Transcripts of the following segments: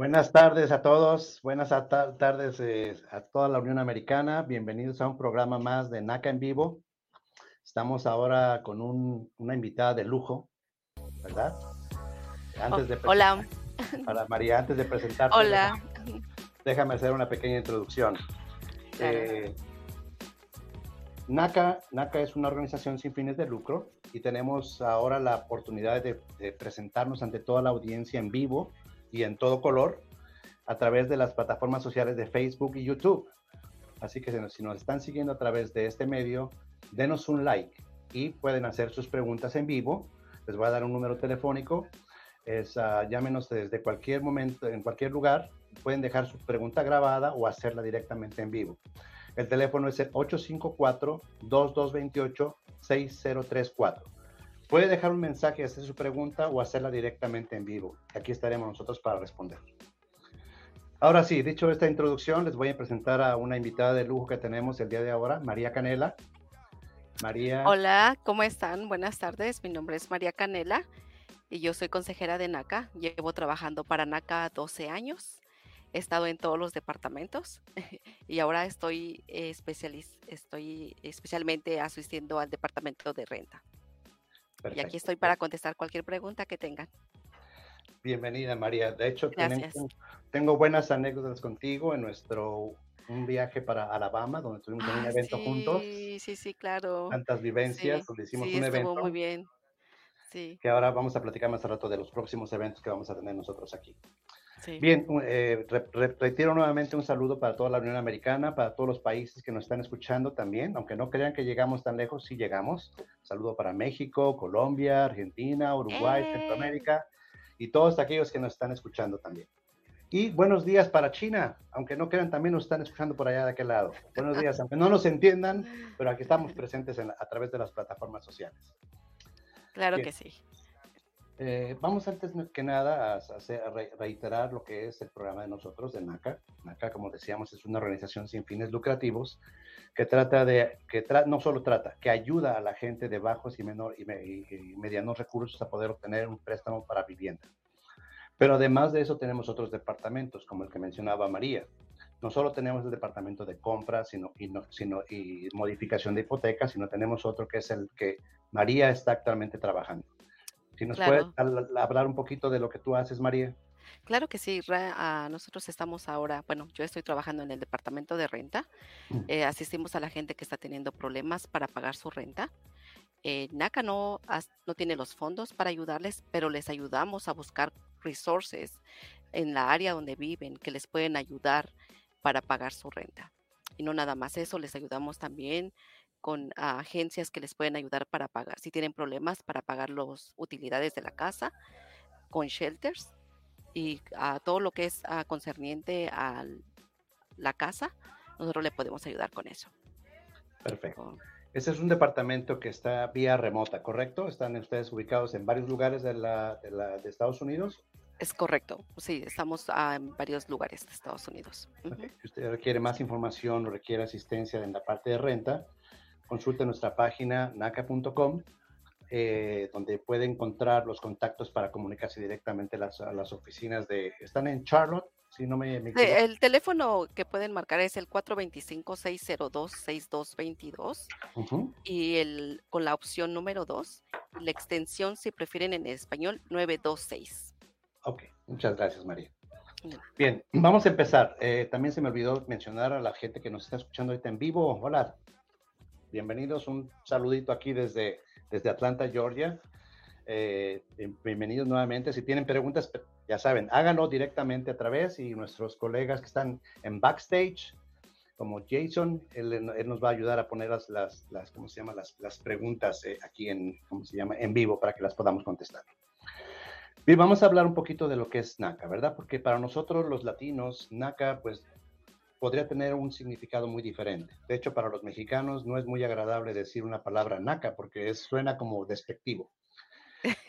Buenas tardes a todos, buenas tardes eh, a toda la Unión Americana. Bienvenidos a un programa más de NACA en vivo. Estamos ahora con una invitada de lujo, ¿verdad? Antes de Hola. Para María, antes de presentarte. Hola. Déjame, hacer una pequeña introducción. Eh, NACA, NACA es una organización sin fines de lucro y tenemos ahora la oportunidad de, presentarnos ante toda la audiencia en vivo y en todo color a través de las plataformas sociales de Facebook y YouTube. Así que si nos están siguiendo a través de este medio, denos un like y pueden hacer sus preguntas en vivo. Les voy a dar un número telefónico. Es, uh, llámenos desde cualquier momento, en cualquier lugar. Pueden dejar su pregunta grabada o hacerla directamente en vivo. El teléfono es el 854-2228-6034. Puede dejar un mensaje, hacer su pregunta o hacerla directamente en vivo. Aquí estaremos nosotros para responder. Ahora sí, dicho esta introducción, les voy a presentar a una invitada de lujo que tenemos el día de ahora, María Canela. María. Hola, ¿cómo están? Buenas tardes. Mi nombre es María Canela y yo soy consejera de NACA. Llevo trabajando para NACA 12 años he estado en todos los departamentos y ahora estoy, estoy especialmente asistiendo al departamento de renta. Y aquí estoy para contestar cualquier pregunta que tengan. Bienvenida, María. De hecho, tengo, buenas anécdotas contigo en nuestro un viaje para Alabama, donde tuvimos un ah, evento juntos. Sí, sí, sí, claro. Tantas vivencias, donde hicimos un evento. muy bien. Sí. Que ahora vamos a platicar más al rato de los próximos eventos que vamos a tener nosotros aquí. Bien, eh, retiro nuevamente un saludo para toda la Unión Americana, para todos los países que nos están escuchando también, aunque no crean que llegamos tan lejos, sí llegamos. Saludo para México, Colombia, Argentina, Uruguay, ¡Eh! Centroamérica y todos aquellos que nos están escuchando también. Y buenos días para China, aunque no crean, también nos están escuchando por allá de aquel lado. Buenos días, aunque no nos entiendan, pero aquí estamos presentes a través de las plataformas sociales. Claro que sí. Eh, vamos antes que nada a, reiterar lo que es el programa de nosotros, de NACA. NACA, como decíamos, es una organización sin fines lucrativos que trata de, que no solo trata, que ayuda a la gente de bajos y, menor, y, medianos recursos a poder obtener un préstamo para vivienda. Pero además de eso tenemos otros departamentos, como el que mencionaba María. No solo tenemos el departamento de compra sino, y, sino, y modificación de hipotecas, sino tenemos otro que es el que María está actualmente trabajando si nos puedes hablar un poquito de lo que tú haces, María. Claro que sí, ah, nosotros estamos ahora, bueno, yo estoy trabajando en el departamento de renta, mm. eh, asistimos a la gente que está teniendo problemas para pagar su renta. Eh, NACA no, no tiene los fondos para ayudarles, pero les ayudamos a buscar resources en la área donde viven que les pueden ayudar para pagar su renta. Y no nada más eso, les ayudamos también con agencias que les pueden ayudar para pagar, si tienen problemas para pagar las utilidades de la casa, con shelters y a todo lo que es concerniente a la casa, nosotros le podemos ayudar con eso. Perfecto. Ese es un departamento que está vía remota, ¿correcto? ¿Están ustedes ubicados en varios lugares de, la, de, Estados Unidos? Es correcto, sí, estamos en varios lugares de Estados Unidos. Si usted requiere más información o requiere asistencia en la parte de renta, consulte nuestra página naca.com, eh, donde puede encontrar los contactos para comunicarse directamente a las, oficinas de... ¿Están en Charlotte? Si no me, el teléfono que pueden marcar es el 425-602-6222 y el, con la opción número 2, la extensión, si prefieren en español, 926. Ok, muchas gracias María. Bien, vamos a empezar. Eh, también se me olvidó mencionar a la gente que nos está escuchando ahorita en vivo. Hola, bienvenidos, un saludito aquí desde, desde Atlanta, Georgia. Eh, bienvenidos nuevamente. Si tienen preguntas, ya saben, háganlo directamente a través y nuestros colegas que están en backstage, como Jason, él, nos va a ayudar a poner las, las, ¿cómo se llama? Las, las preguntas eh, aquí en, ¿cómo se llama? En vivo para que las podamos contestar. Bien, vamos a hablar un poquito de lo que es NACA, ¿verdad? Porque para nosotros los latinos, NACA, pues podría tener un significado muy diferente. De hecho, para los mexicanos no es muy agradable decir una palabra naca porque suena como despectivo.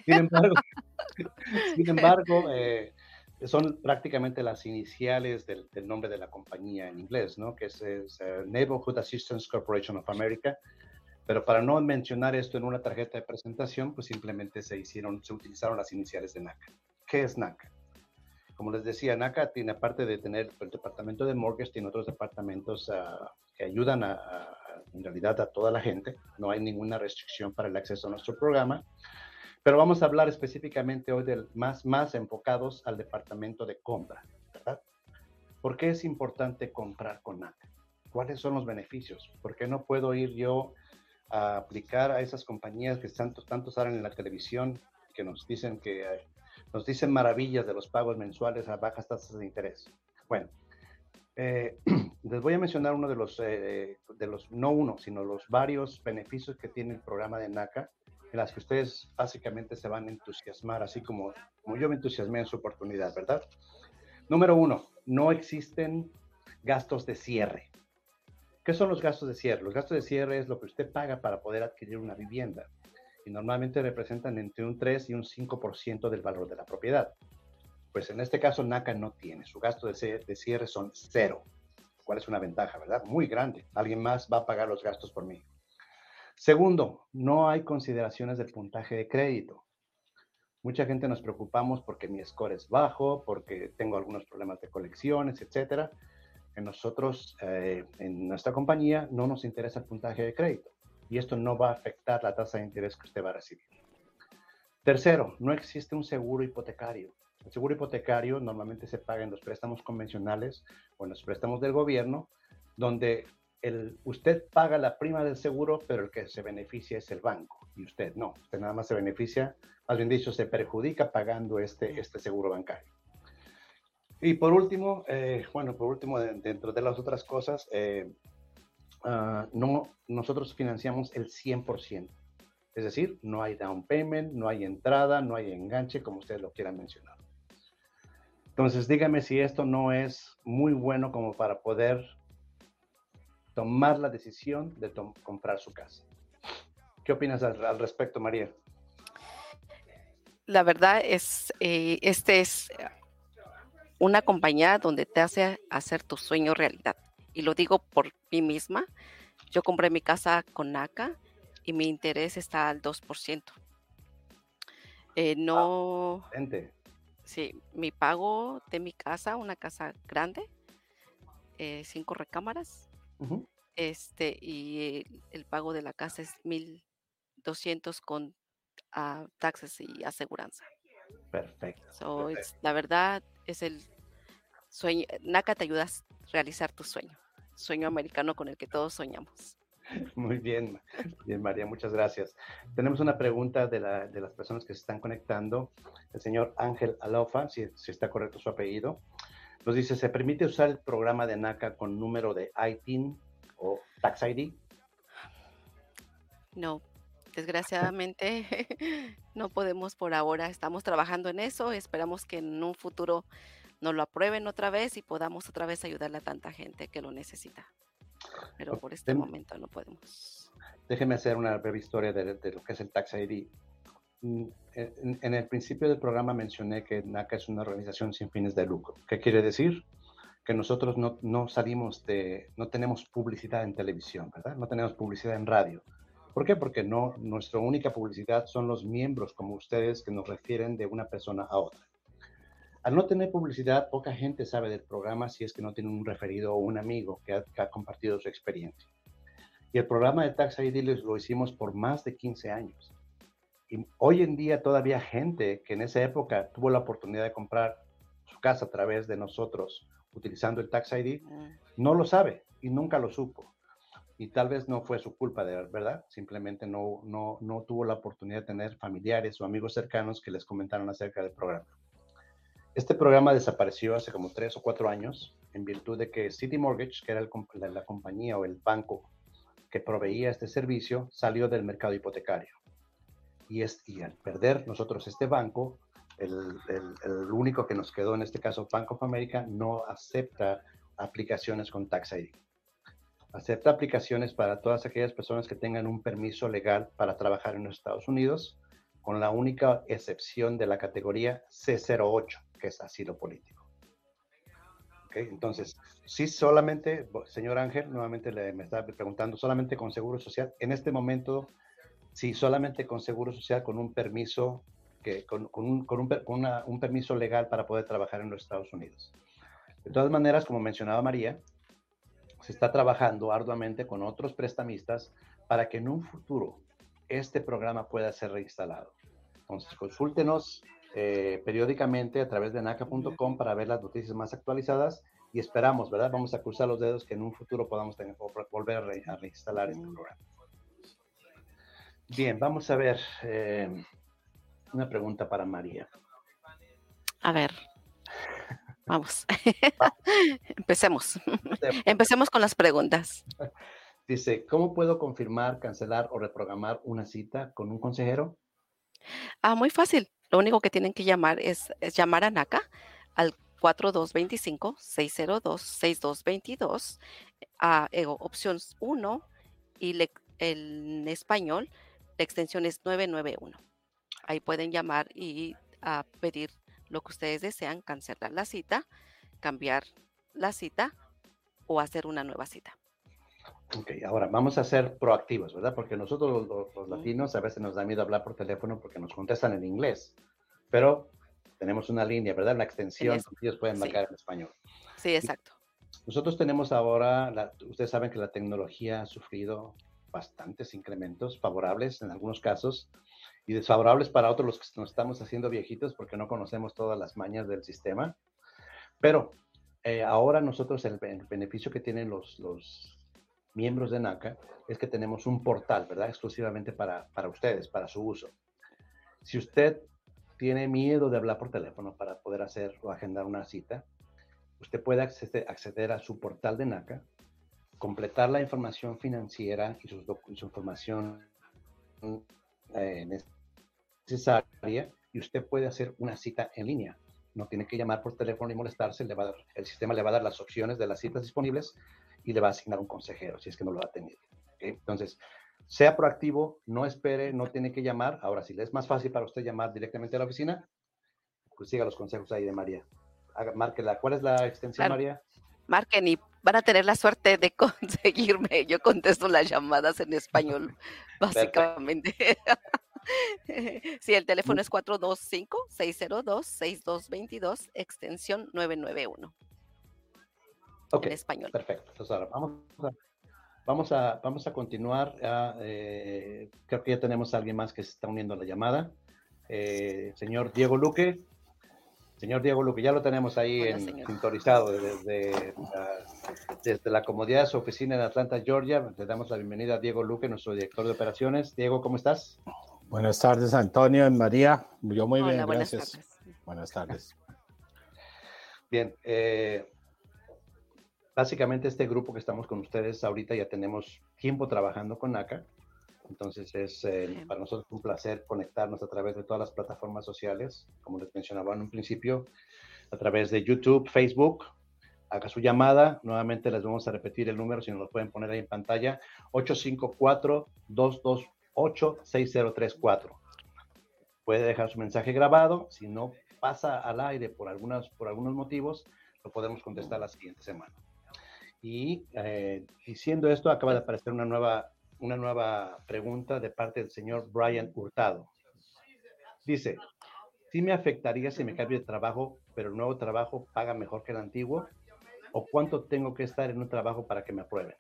Sin embargo, sin embargo eh, son prácticamente las iniciales del, nombre de la compañía en inglés, ¿no? que es, eh, Neighborhood Assistance Corporation of America. Pero para no mencionar esto en una tarjeta de presentación, pues simplemente se hicieron, se utilizaron las iniciales de NACA. ¿Qué es NACA? Como les decía, NACA tiene, aparte de tener el departamento de mortgage, tiene otros departamentos ah, que ayudan a, en realidad a toda la gente. No hay ninguna restricción para el acceso a nuestro programa. Pero vamos a hablar específicamente hoy del más, más enfocados al departamento de compra, ¿verdad? ¿Por qué es importante comprar con NACA? ¿Cuáles son los beneficios? ¿Por qué no puedo ir yo a aplicar a esas compañías que tanto, tanto salen en la televisión, que nos dicen que nos dicen maravillas de los pagos mensuales a bajas tasas de interés? Bueno, eh, les voy a mencionar uno de los, eh, de los, no uno, sino los varios beneficios que tiene el programa de NACA, en las que ustedes básicamente se van a entusiasmar, así como, como yo me entusiasmé en su oportunidad, ¿verdad? Número uno, no existen gastos de cierre. ¿Qué son los gastos de cierre? Los gastos de cierre es lo que usted paga para poder adquirir una vivienda y normalmente representan entre un 3 y un 5% del valor de la propiedad. Pues en este caso NACA no tiene, su gasto de cierre son cero, cual es una ventaja, ¿verdad? Muy grande. Alguien más va a pagar los gastos por mí. Segundo, no hay consideraciones del puntaje de crédito. Mucha gente nos preocupamos porque mi score es bajo, porque tengo algunos problemas de colecciones, etcétera. En nosotros, eh, en nuestra compañía, no nos interesa el puntaje de crédito y esto no va a afectar la tasa de interés que usted va a recibir. Tercero, no existe un seguro hipotecario. El seguro hipotecario normalmente se paga en los préstamos convencionales o en los préstamos del gobierno, donde usted paga la prima del seguro, pero el que se beneficia es el banco y usted no. Usted nada más se beneficia, más bien dicho, se perjudica pagando este, este seguro bancario. Y por último, eh, bueno, por último, dentro de las otras cosas, eh, ah, no, nosotros financiamos el 100%. Es decir, no hay down payment, no hay entrada, no hay enganche, como ustedes lo quieran mencionar. Entonces, dígame si esto no es muy bueno como para poder tomar la decisión de comprar su casa. ¿Qué opinas al, respecto, María? La verdad es, eh, este es una compañía donde te hace hacer tu sueño realidad. Y lo digo por mí misma. Yo compré mi casa con NACA y mi interés está al 2%. Eh, no. sí, mi pago de mi casa, una casa grande, eh, cinco recámaras, este, y el, pago de la casa es 1.200 con uh, taxes y aseguranza. Perfecto. la verdad es el sueño. NACA te ayuda a realizar tu sueño. Sueño americano con el que todos soñamos. Muy bien, bien María, muchas gracias. Tenemos una pregunta de, la, de, las personas que se están conectando. El señor Ángel Alofa, si, si está correcto su apellido. Nos dice, ¿se permite usar el programa de NACA con número de ITIN o Tax ID? No, desgraciadamente no podemos por ahora. Estamos trabajando en eso. Esperamos que en un futuro nos lo aprueben otra vez y podamos otra vez ayudarle a tanta gente que lo necesita. Pero por este momento no podemos. Déjeme hacer una breve historia de, de lo que es el Tax ID. Mm, en, el principio del programa mencioné que NACA es una organización sin fines de lucro. ¿Qué quiere decir? Que nosotros no, no salimos de, no tenemos publicidad en televisión, ¿verdad? No tenemos publicidad en radio. ¿Por qué? Porque no, nuestra única publicidad son los miembros como ustedes que nos refieren de una persona a otra. Al no tener publicidad, poca gente sabe del programa si es que no tiene un referido o un amigo que ha, que ha compartido su experiencia. Y el programa de Tax ID lo hicimos por más de 15 años. Y hoy en día todavía gente que en esa época tuvo la oportunidad de comprar su casa a través de nosotros utilizando el Tax ID, no lo sabe y nunca lo supo. Y tal vez no fue su culpa, de verdad. Simplemente no, no, no tuvo la oportunidad de tener familiares o amigos cercanos que les comentaron acerca del programa. Este programa desapareció hace como tres o cuatro años en virtud de que City Mortgage, que era la, la compañía o el banco que proveía este servicio, salió del mercado hipotecario y, es, y al perder nosotros este banco, el, el, único que nos quedó en este caso, Bank of America, no acepta aplicaciones con Tax ID. Acepta aplicaciones para todas aquellas personas que tengan un permiso legal para trabajar en los Estados Unidos, con la única excepción de la categoría C08, que es asilo político. Entonces, si solamente, señor Ángel, nuevamente le, me está preguntando, solamente con Seguro Social, en este momento Sí, solamente con Seguro Social, con un permiso que, con, un, un, permiso legal para poder trabajar en los Estados Unidos. De todas maneras, como mencionaba María, se está trabajando arduamente con otros prestamistas para que en un futuro este programa pueda ser reinstalado. Entonces, consúltenos eh, periódicamente a través de naca.com para ver las noticias más actualizadas y esperamos, ¿verdad? Vamos a cruzar los dedos que en un futuro podamos tener, volver a, reinstalar este programa. Bien, vamos a ver eh, una pregunta para María. A ver, vamos. Empecemos. Empecemos con las preguntas. Dice, ¿cómo puedo confirmar, cancelar o reprogramar una cita con un consejero? Ah, muy fácil. Lo único que tienen que llamar es, llamar a NACA al 4225-602-6222, a eh, opción 1 y en español la extensión es 991. Ahí pueden llamar y a pedir lo que ustedes desean, cancelar la cita, cambiar la cita o hacer una nueva cita. Ok, ahora vamos a ser proactivos, ¿verdad? Porque nosotros los, latinos a veces nos da miedo hablar por teléfono porque nos contestan en inglés, pero tenemos una línea, ¿verdad? Una extensión que ellos pueden marcar en español. Sí, exacto. Nosotros tenemos ahora, ustedes saben que la tecnología ha sufrido bastantes incrementos favorables en algunos casos y desfavorables para otros los que nos estamos haciendo viejitos porque no conocemos todas las mañas del sistema. Pero eh, ahora nosotros el, beneficio que tienen los, los miembros de NACA es que tenemos un portal, ¿verdad? Exclusivamente para, para ustedes, para su uso. Si usted tiene miedo de hablar por teléfono para poder hacer o agendar una cita, usted puede acceder, acceder a su portal de NACA completar la información financiera y su, información eh, necesaria y usted puede hacer una cita en línea. No tiene que llamar por teléfono y molestarse, le va a dar, el sistema le va a dar las opciones de las citas disponibles y le va a asignar un consejero si es que no lo ha tenido. Entonces, sea proactivo, no espere, no tiene que llamar. Ahora, si le es más fácil para usted llamar directamente a la oficina, pues siga los consejos ahí de María. márquela. ¿Cuál es la extensión, María? Marquen y van a tener la suerte de conseguirme. Yo contesto las llamadas en español, básicamente. Sí, el teléfono es 425-602-6222, extensión 991. En español. Perfecto. Entonces ahora vamos a, vamos a, vamos a continuar. Eh, creo que ya tenemos a alguien más que se está uniendo a la llamada. Eh, señor Diego Luque, Señor Diego Luque, ya lo tenemos ahí en, sintonizado desde, desde la comodidad de su oficina en Atlanta, Georgia. Le damos la bienvenida a Diego Luque, nuestro director de operaciones. Diego, ¿cómo estás? Buenas tardes, Antonio y María. Yo muy bien, gracias. Buenas tardes. Bien, eh, básicamente este grupo que estamos con ustedes ahorita ya tenemos tiempo trabajando con NACA. Entonces es eh, para nosotros un placer conectarnos a través de todas las plataformas sociales, como les mencionaba en un principio, a través de YouTube, Facebook. Haga su llamada, nuevamente les vamos a repetir el número, si nos lo pueden poner ahí en pantalla, 854-228-6034. Puede dejar su mensaje grabado, si no pasa al aire por, algunas, por algunos motivos, lo podemos contestar la siguiente semana. Y eh, diciendo esto, acaba de aparecer una nueva una nueva pregunta de parte del señor Brian Hurtado. Dice, ¿sí me afectaría si me cambio de trabajo, pero el nuevo trabajo paga mejor que el antiguo? ¿O cuánto tengo que estar en un trabajo para que me aprueben?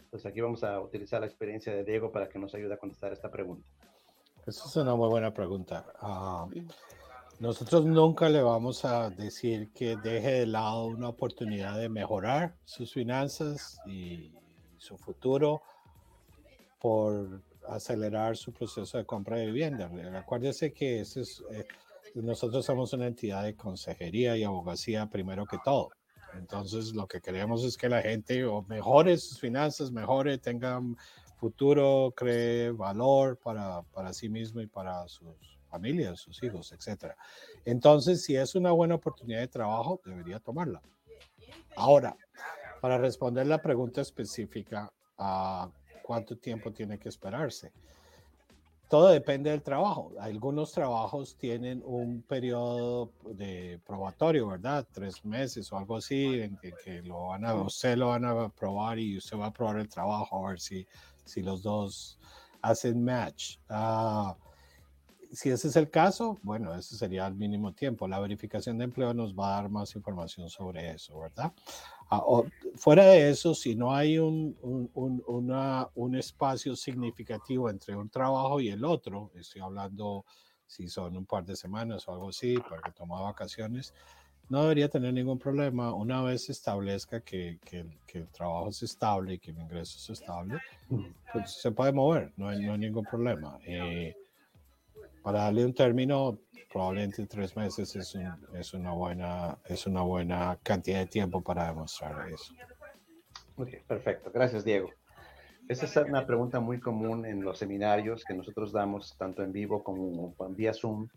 Entonces aquí vamos a utilizar la experiencia de Diego para que nos ayude a contestar esta pregunta. Esa es una muy buena pregunta. Ah, nosotros nunca le vamos a decir que deje de lado una oportunidad de mejorar sus finanzas y su futuro por acelerar su proceso de compra de vivienda. Acuérdese que eh, nosotros somos una entidad de consejería y abogacía primero que todo. Entonces, lo que queremos es que la gente mejore sus finanzas, mejore, tenga futuro, cree valor para, para sí mismo y para sus familias, sus hijos, etc. Entonces, si es una buena oportunidad de trabajo, debería tomarla. Ahora, para responder la pregunta específica, a cuánto tiempo tiene que esperarse. Todo depende del trabajo. Algunos trabajos tienen un periodo de probatorio, ¿verdad? Tres meses o algo así, en que, lo van a, usted lo van a probar y usted va a probar el trabajo a ver si, si los dos hacen match. Ah, si ese es el caso, bueno, ese sería el mínimo tiempo. La verificación de empleo nos va a dar más información sobre eso, ¿verdad? Ah, fuera de eso, si no hay un, un, una, un, espacio significativo entre un trabajo y el otro, estoy hablando si son un par de semanas o algo así, para que toma vacaciones, no debería tener ningún problema una vez se establezca que, que, el trabajo es estable y que el ingreso es estable, pues se puede mover, no hay, no hay ningún problema. Eh, para darle un término, probablemente tres meses es, una buena, cantidad de tiempo para demostrar eso. Ok, perfecto. Gracias, Diego. Esa es una pregunta muy común en los seminarios que nosotros damos, tanto en vivo como vía Zoom,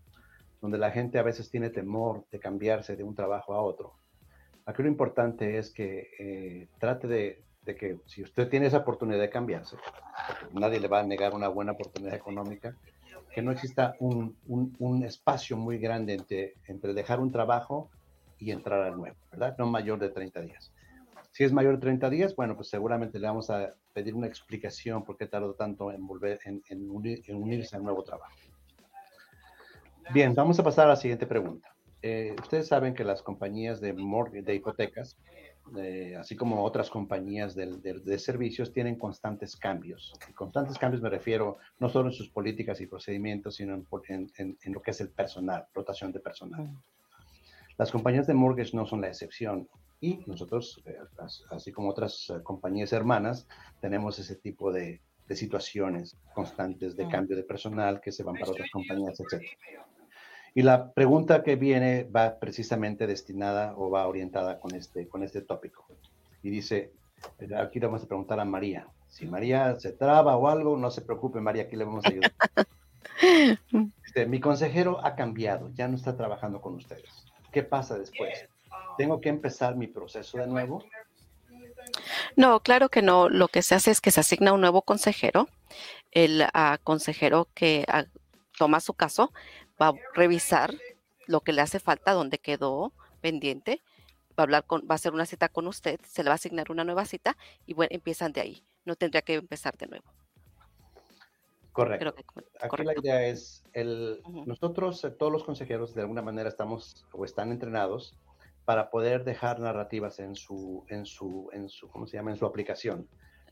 donde la gente a veces tiene temor de cambiarse de un trabajo a otro. Aquí lo importante es que eh, trate de, de, que si usted tiene esa oportunidad de cambiarse, nadie le va a negar una buena oportunidad económica, que no exista un, un, espacio muy grande entre, entre dejar un trabajo y entrar al nuevo, ¿verdad? No mayor de 30 días. Si es mayor de 30 días, bueno, pues seguramente le vamos a pedir una explicación por qué tardó tanto en, volver, en, en, unirse al nuevo trabajo. Bien, vamos a pasar a la siguiente pregunta. Eh, ustedes saben que las compañías de, de hipotecas así como otras compañías de, de, servicios, tienen constantes cambios. Y constantes cambios me refiero no solo en sus políticas y procedimientos, sino en, en, lo que es el personal, rotación de personal. Mm. Las compañías de mortgage no son la excepción. Y nosotros, eh, así como otras eh, compañías hermanas, tenemos ese tipo de, de situaciones constantes de mm. cambio de personal que se van para otras compañías, etc. Y la pregunta que viene va precisamente destinada o va orientada con este, con este tópico. Y dice, aquí le vamos a preguntar a María. Si María se traba o algo, no se preocupe, María, aquí le vamos a ayudar. Este, mi consejero ha cambiado, ya no está trabajando con ustedes. ¿Qué pasa después? ¿Tengo que empezar mi proceso de nuevo? No, claro que no. Lo que se hace es que se asigna un nuevo consejero. El ah, consejero que ah, toma su caso va a revisar lo que le hace falta, dónde quedó pendiente, va a hablar con, va a hacer una cita con usted, se le va a asignar una nueva cita y bueno, empiezan de ahí. No tendría que empezar de nuevo. Correcto. Aquí la idea es, el, nosotros, eh, todos los consejeros, de alguna manera estamos o están entrenados para poder dejar narrativas en su, en su, en su, ¿cómo se llama? En su aplicación.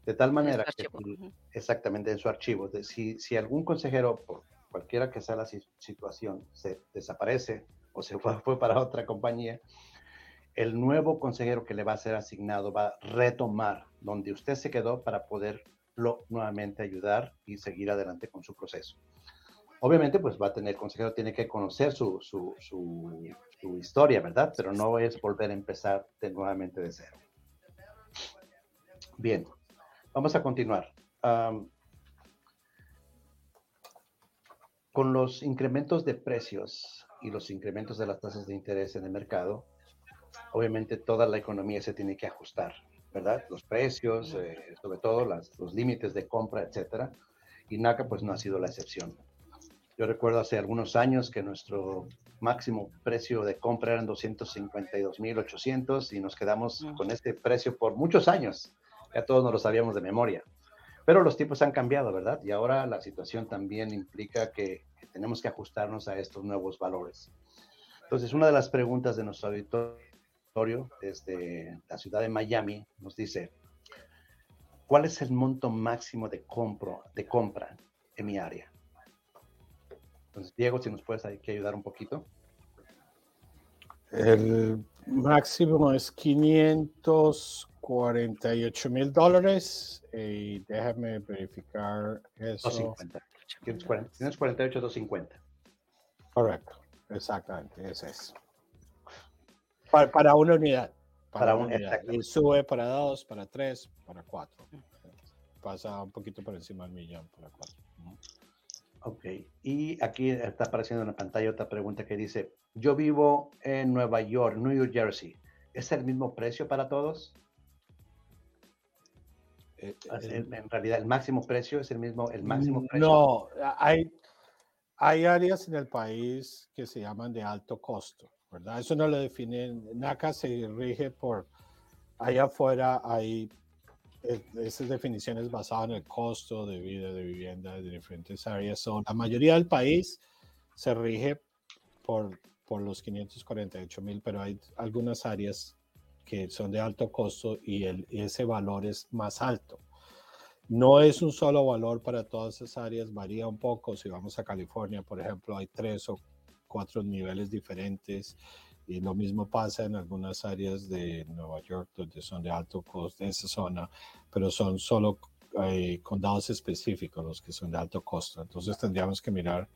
De tal manera que, exactamente, en su archivo. De, si, si algún consejero, por cualquiera que sea la situación, se desaparece o se fue, para otra compañía, el nuevo consejero que le va a ser asignado va a retomar donde usted se quedó para poderlo nuevamente ayudar y seguir adelante con su proceso. Obviamente, pues va a tener, el consejero tiene que conocer su, su, su, historia, ¿verdad? Pero no es volver a empezar de, nuevamente de cero. Bien, vamos a continuar. Con los incrementos de precios y los incrementos de las tasas de interés en el mercado, obviamente toda la economía se tiene que ajustar, ¿verdad? Los precios, eh, sobre todo los límites de compra, etcétera. Y NACA pues no ha sido la excepción. Yo recuerdo hace algunos años que nuestro máximo precio de compra eran 252.800 y nos quedamos con este precio por muchos años. Ya todos nos lo sabíamos de memoria. Pero los tiempos han cambiado, ¿verdad? Y ahora la situación también implica que, tenemos que ajustarnos a estos nuevos valores. Entonces, una de las preguntas de nuestro auditorio desde la ciudad de Miami nos dice, ¿cuál es el monto máximo de, compro, de compra en mi área? Entonces, Diego, si nos puedes aquí ayudar un poquito. El máximo es 500 48 mil dólares y déjame verificar eso. 250. Tienes 48, 250. Correcto, exactamente, ese es. Para, para una unidad. Para, una unidad. Y sube para dos, para tres, para cuatro. Pasa un poquito por encima del millón para cuatro. Ok, y aquí está apareciendo en la pantalla otra pregunta que dice, yo vivo en Nueva York, New Jersey, ¿es el mismo precio para todos? Eh, en realidad, el máximo precio es el mismo, el máximo precio. No, hay, hay áreas en el país que se llaman de alto costo, ¿verdad? Eso no lo definen. NACA se rige por, allá afuera hay esas definiciones basadas en el costo de vida, de vivienda de diferentes áreas. Son, la mayoría del país se rige por, por los 548 mil, pero hay algunas áreas que son de alto costo y el, ese valor es más alto. No es un solo valor para todas esas áreas, varía un poco. Si vamos a California, por ejemplo, hay tres o cuatro niveles diferentes y lo mismo pasa en algunas áreas de Nueva York donde son de alto costo en esa zona, pero son solo eh, condados específicos los que son de alto costo. Entonces tendríamos que mirar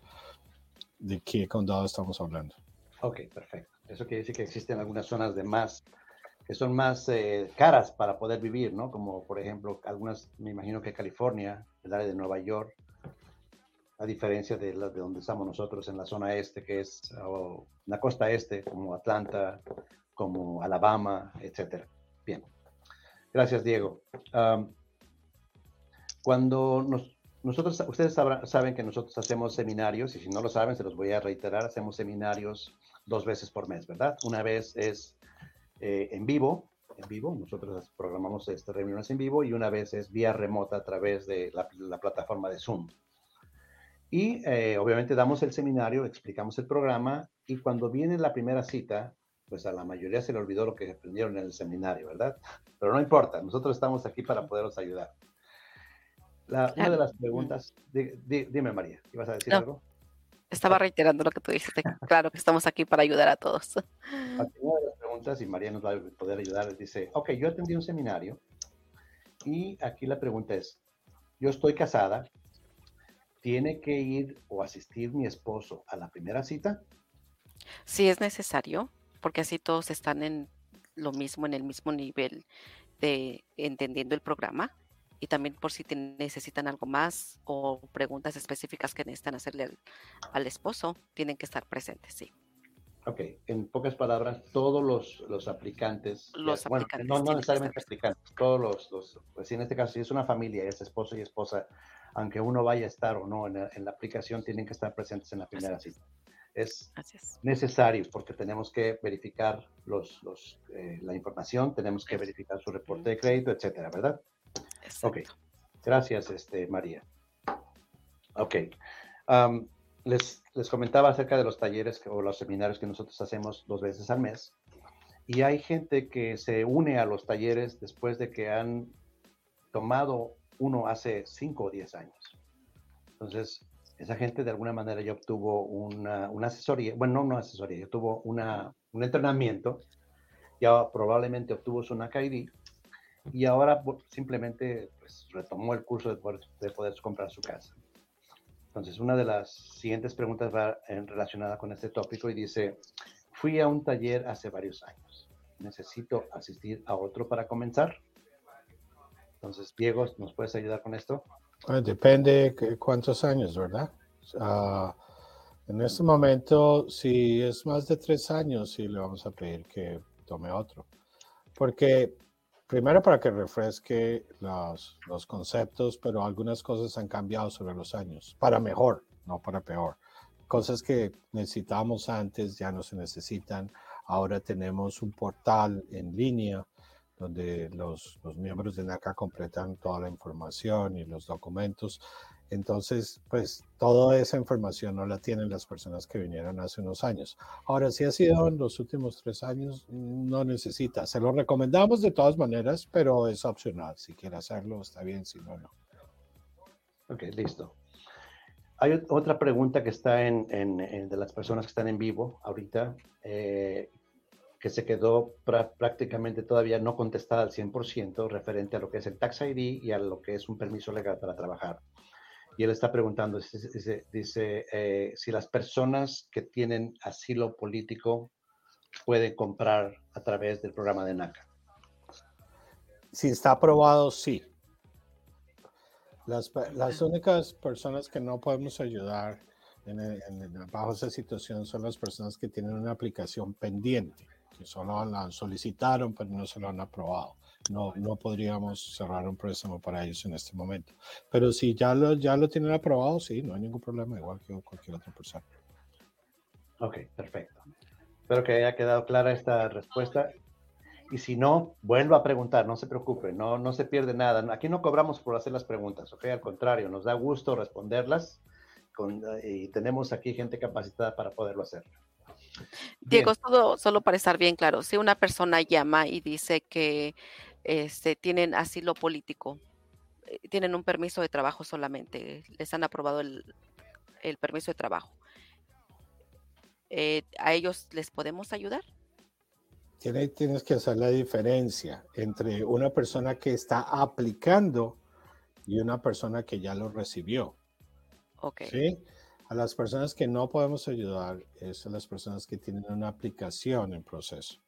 de qué condado estamos hablando. Ok, perfecto. Eso quiere decir que existen algunas zonas de más que son más eh, caras para poder vivir, ¿no? Como por ejemplo, algunas, me imagino que California, el área de Nueva York, a diferencia de, la, de donde estamos nosotros en la zona este, que es la costa este, como Atlanta, como Alabama, etcétera. Bien. Gracias, Diego. cuando nos, nosotros, ustedes saben que nosotros hacemos seminarios, y si no lo saben, se los voy a reiterar, hacemos seminarios dos veces por mes, ¿verdad? Una vez es eh, en vivo, en vivo, nosotros programamos estas reuniones en vivo y una vez es vía remota a través de la, plataforma de Zoom. Y eh, obviamente damos el seminario, explicamos el programa y cuando viene la primera cita, pues a la mayoría se le olvidó lo que aprendieron en el seminario, ¿verdad? Pero no importa, nosotros estamos aquí para poderos ayudar. una de las preguntas, dime María, ¿ibas a decir algo? Estaba reiterando lo que tú dijiste. Claro que estamos aquí para ayudar a todos. Una de las preguntas, y María nos va a poder ayudar, dice, ok, yo atendí un seminario y aquí la pregunta es, yo estoy casada, ¿tiene que ir o asistir mi esposo a la primera cita? Sí, es necesario, porque así todos están en lo mismo, en el mismo nivel de entendiendo el programa y también por si necesitan algo más o preguntas específicas que necesitan hacerle al, esposo, tienen que estar presentes, sí. Ok, en pocas palabras, todos los, los aplicantes, los aplicantes no, no necesariamente aplicantes, todos los, los, pues en este caso, si es una familia, es esposo y esposa, aunque uno vaya a estar o no en la, en la aplicación, tienen que estar presentes en la primera cita. Es, necesario porque tenemos que verificar los, los, eh, la información, tenemos que verificar su reporte de crédito, etcétera, ¿verdad? Ok, gracias, este, María. Ok. les, les comentaba acerca de los talleres o los seminarios que nosotros hacemos dos veces al mes. Y hay gente que se une a los talleres después de que han tomado uno hace cinco o diez años. Entonces, esa gente de alguna manera ya obtuvo una, una asesoría, bueno, no una asesoría, ya tuvo una, un entrenamiento, ya probablemente obtuvo su NACID y ahora simplemente pues, retomó el curso de poder, de poder comprar su casa. Entonces, una de las siguientes preguntas va en, relacionada con este tópico y dice, fui a un taller hace varios años. ¿Necesito asistir a otro para comenzar? Entonces, Diego, ¿nos puedes ayudar con esto? Pues, depende de cuántos años, ¿verdad? Ah, en este momento, si es más de tres años, sí le vamos a pedir que tome otro. Porque Primero para que refresque los, conceptos, pero algunas cosas han cambiado sobre los años, para mejor, no para peor. Cosas que necesitábamos antes ya no se necesitan. Ahora tenemos un portal en línea donde los miembros de NACA completan toda la información y los documentos entonces, pues toda esa información no la tienen las personas que vinieron hace unos años. Ahora, si ha sido en los últimos tres años, no necesita. Se lo recomendamos de todas maneras, pero es opcional. Si quiere hacerlo, está bien, si no, no. Ok, listo. Hay otra pregunta que está en, de las personas que están en vivo ahorita, eh, que se quedó prácticamente todavía no contestada al 100% referente a lo que es el Tax ID y a lo que es un permiso legal para trabajar él está preguntando, dice, eh, si las personas que tienen asilo político pueden comprar a través del programa de NACA. Si está aprobado, sí. Las, las únicas personas que no podemos ayudar en, bajo esa situación son las personas que tienen una aplicación pendiente, que solo la solicitaron pero no se lo han aprobado no, no podríamos cerrar un préstamo para ellos en este momento. Pero si ya lo, ya lo tienen aprobado, sí, no hay ningún problema, igual que cualquier otra persona. Ok, perfecto. Espero que haya quedado clara esta respuesta. Y si no, vuelvo a preguntar, no se preocupe, no, no se pierde nada. Aquí no cobramos por hacer las preguntas, ¿ok? Al contrario, nos da gusto responderlas y tenemos aquí gente capacitada para poderlo hacer. Diego, solo, solo para estar bien claro, si una persona llama y dice que este, tienen asilo político, eh, tienen un permiso de trabajo solamente, les han aprobado el, permiso de trabajo, eh, ¿a ellos les podemos ayudar? Tienes, que hacer la diferencia entre una persona que está aplicando y una persona que ya lo recibió. Ok. ¿Sí? A las personas que no podemos ayudar es a las personas que tienen una aplicación en proceso.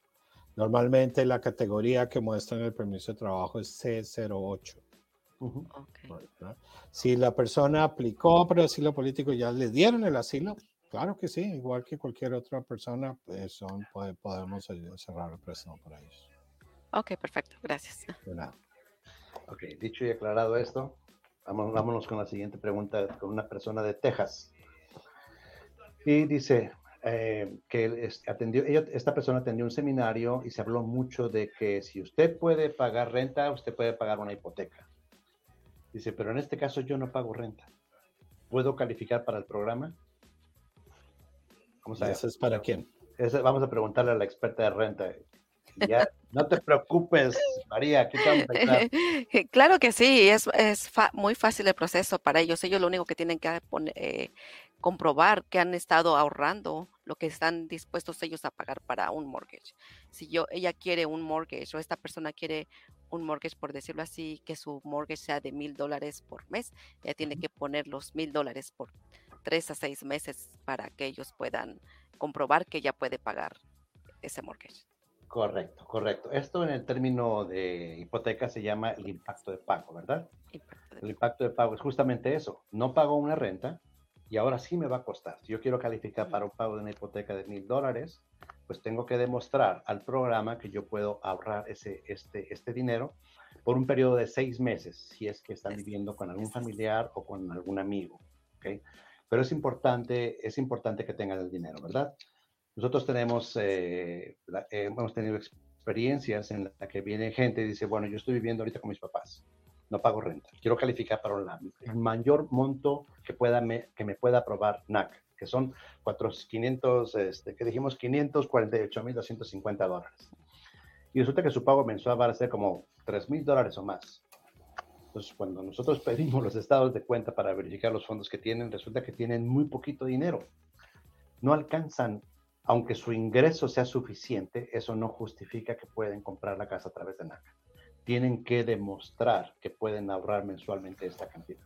Normalmente la categoría que muestra en el permiso de trabajo es C08. Si la persona aplicó para asilo político, ya le dieron el asilo, claro que sí, igual que cualquier otra persona, pues son, podemos cerrar el préstamo para ellos. Ok, perfecto, gracias. Ok, dicho y aclarado esto, vamos, vámonos con la siguiente pregunta con una persona de Texas. Y dice eh, que atendió, esta persona atendió un seminario y se habló mucho de que si usted puede pagar renta, usted puede pagar una hipoteca. Dice, pero en este caso yo no pago renta. ¿Puedo calificar para el programa? Vamos a ¿Eso es para quién? vamos a preguntarle a la experta de renta. Ya, no te preocupes, María, aquí estamos. Claro que sí, es, es muy fácil el proceso para ellos. Ellos lo único que tienen que poner, eh, comprobar que han estado ahorrando lo que están dispuestos ellos a pagar para un mortgage. Si yo, ella quiere un mortgage o esta persona quiere un mortgage, por decirlo así, que su mortgage sea de mil dólares por mes, ella tiene que poner los mil dólares por tres a seis meses para que ellos puedan comprobar que ella puede pagar ese mortgage. Correcto, correcto. Esto en el término de hipoteca se llama el impacto de pago, ¿verdad? el impacto de pago es justamente eso. No pago una renta, y ahora sí me va a costar. Si yo quiero calificar para un pago de una hipoteca de mil dólares, pues tengo que demostrar al programa que yo puedo ahorrar ese, este, este dinero por un periodo de seis meses, si es que están viviendo con algún familiar o con algún amigo. ¿okay? Pero es importante, es importante que tengan el dinero, ¿verdad? Nosotros tenemos, eh, eh, hemos tenido experiencias en la que viene gente y dice, bueno, yo estoy viviendo ahorita con mis papás no pago renta. Quiero calificar para un, el mayor monto que, pueda me, que me pueda aprobar NAC, que son 500, este, que dijimos 548.250 dólares. Y resulta que su pago mensual va a ser como 3.000 dólares o más. Entonces, cuando nosotros pedimos los estados de cuenta para verificar los fondos que tienen, resulta que tienen muy poquito dinero. No alcanzan, aunque su ingreso sea suficiente, eso no justifica que pueden comprar la casa a través de NAC tienen que demostrar que pueden ahorrar mensualmente esta cantidad.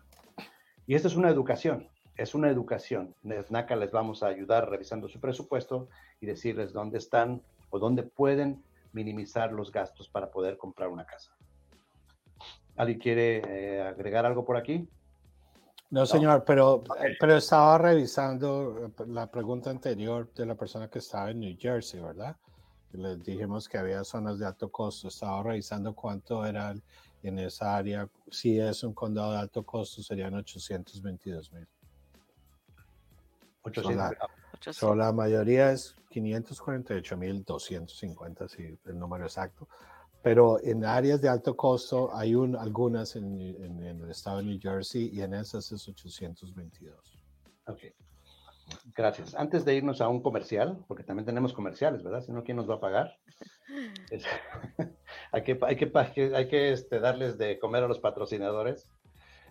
Y esta es una educación, es una educación. NACA les vamos a ayudar revisando su presupuesto y decirles dónde están o dónde pueden minimizar los gastos para poder comprar una casa. ¿Alguien quiere eh, agregar algo por aquí? No, señor, pero, pero estaba revisando la pregunta anterior de la persona que estaba en New Jersey, ¿verdad? Les dijimos que había zonas de alto costo. Estaba revisando cuánto era en esa área. Si es un condado de alto costo, serían 822 mil. So, la mayoría es 548 mil 250, si el número exacto. Pero en áreas de alto costo hay un, algunas en, en, en el estado de New Jersey y en esas es 822. Ok. Gracias. Antes de irnos a un comercial, porque también tenemos comerciales, ¿verdad? Si no, ¿quién nos va a pagar? hay que, hay que, hay que este, darles de comer a los patrocinadores.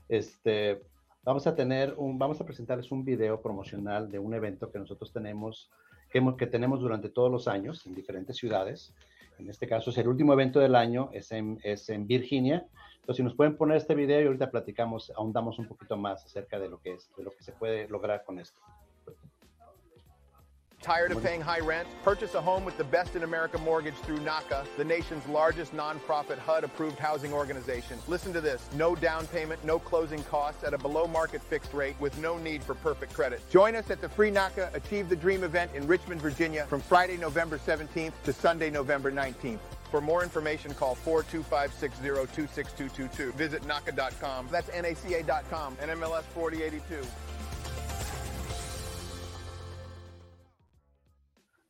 Este, vamos a tener un, vamos a presentarles un video promocional de un evento que nosotros tenemos, que, que tenemos durante todos los años en diferentes ciudades. En este caso es el último evento del año, es en, es en Virginia. Entonces, si nos pueden poner este video y ahorita platicamos, ahondamos un poquito más acerca de lo que es, de lo que se puede lograr con esto. Tired of paying high rent? Purchase a home with the best in America mortgage through NACA, the nation's largest nonprofit HUD approved housing organization. Listen to this no down payment, no closing costs at a below market fixed rate with no need for perfect credit. Join us at the free NACA Achieve the Dream event in Richmond, Virginia from Friday, November 17th to Sunday, November 19th. For more information, call 425-60-26222. Visit NACA.com. That's NACA.com. NMLS 4082.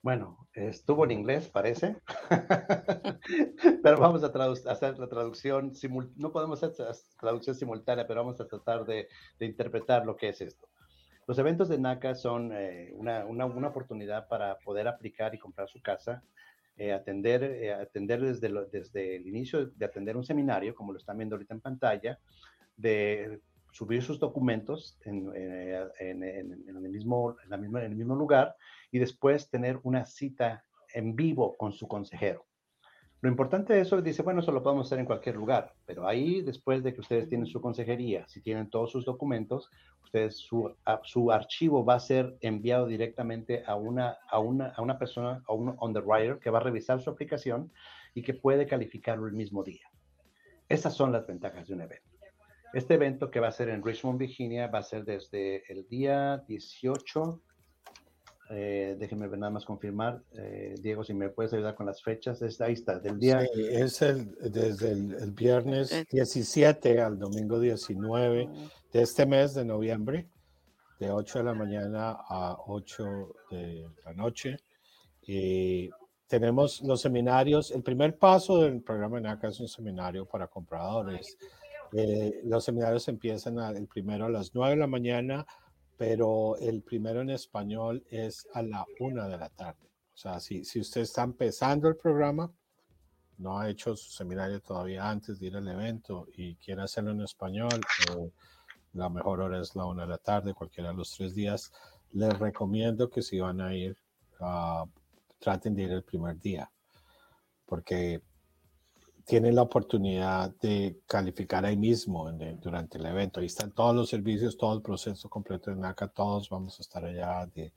Bueno, estuvo en inglés, parece, pero vamos a hacer la traducción, no podemos hacer traducción simultánea, pero vamos a tratar de, interpretar lo que es esto. Los eventos de NACA son eh, una, una, una, oportunidad para poder aplicar y comprar su casa, eh, atender, eh, atender desde, desde el inicio de atender un seminario, como lo están viendo ahorita en pantalla, de subir sus documentos en, en, en, el mismo, en, la misma, en el mismo lugar y después tener una cita en vivo con su consejero. Lo importante de eso, dice, bueno, eso lo podemos hacer en cualquier lugar, pero ahí después de que ustedes tienen su consejería, si tienen todos sus documentos, ustedes su, su archivo va a ser enviado directamente a una, a una, a una persona, a un underwriter que va a revisar su aplicación y que puede calificarlo el mismo día. Esas son las ventajas de un evento. Este evento que va a ser en Richmond, Virginia, va a ser desde el día 18 eh, déjenme nada más confirmar. Eh, Diego, si me puedes ayudar con las fechas. ahí está, del día. Sí, es el, desde el, viernes 17 al domingo 19 de este mes de noviembre, de 8 de la mañana a 8 de la noche. Y tenemos los seminarios. El primer paso del programa NACA es un seminario para compradores. Eh, los seminarios empiezan el primero a las 9 de la mañana pero el primero en español es a la una de la tarde. O sea, si, si usted está empezando el programa, no ha hecho su seminario todavía antes de ir al evento y quiere hacerlo en español, eh, la mejor hora es la una de la tarde, cualquiera de los tres días. Les recomiendo que si van a ir, uh, traten de ir el primer día, porque tienen la oportunidad de calificar ahí mismo durante el evento. Ahí están todos los servicios, todo el proceso completo de NACA, todos vamos a estar allá, de,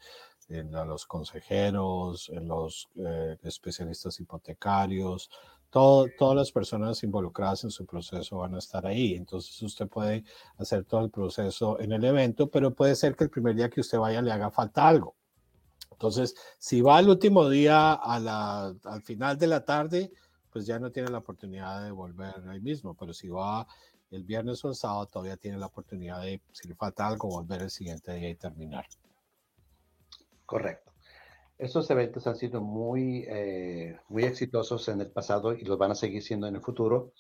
los consejeros, los eh, especialistas hipotecarios, todo, todas las personas involucradas en su proceso van a estar ahí. Entonces usted puede hacer todo el proceso en el evento, pero puede ser que el primer día que usted vaya le haga falta algo. Entonces, si va al último día, a la, al final de la tarde, pues ya no tiene la oportunidad de volver ahí mismo, pero si va el viernes o el sábado, todavía tiene la oportunidad de, si le falta algo, volver el siguiente día y terminar. Correcto. Estos eventos han sido muy, eh, muy exitosos en el pasado y los van a seguir siendo en el futuro,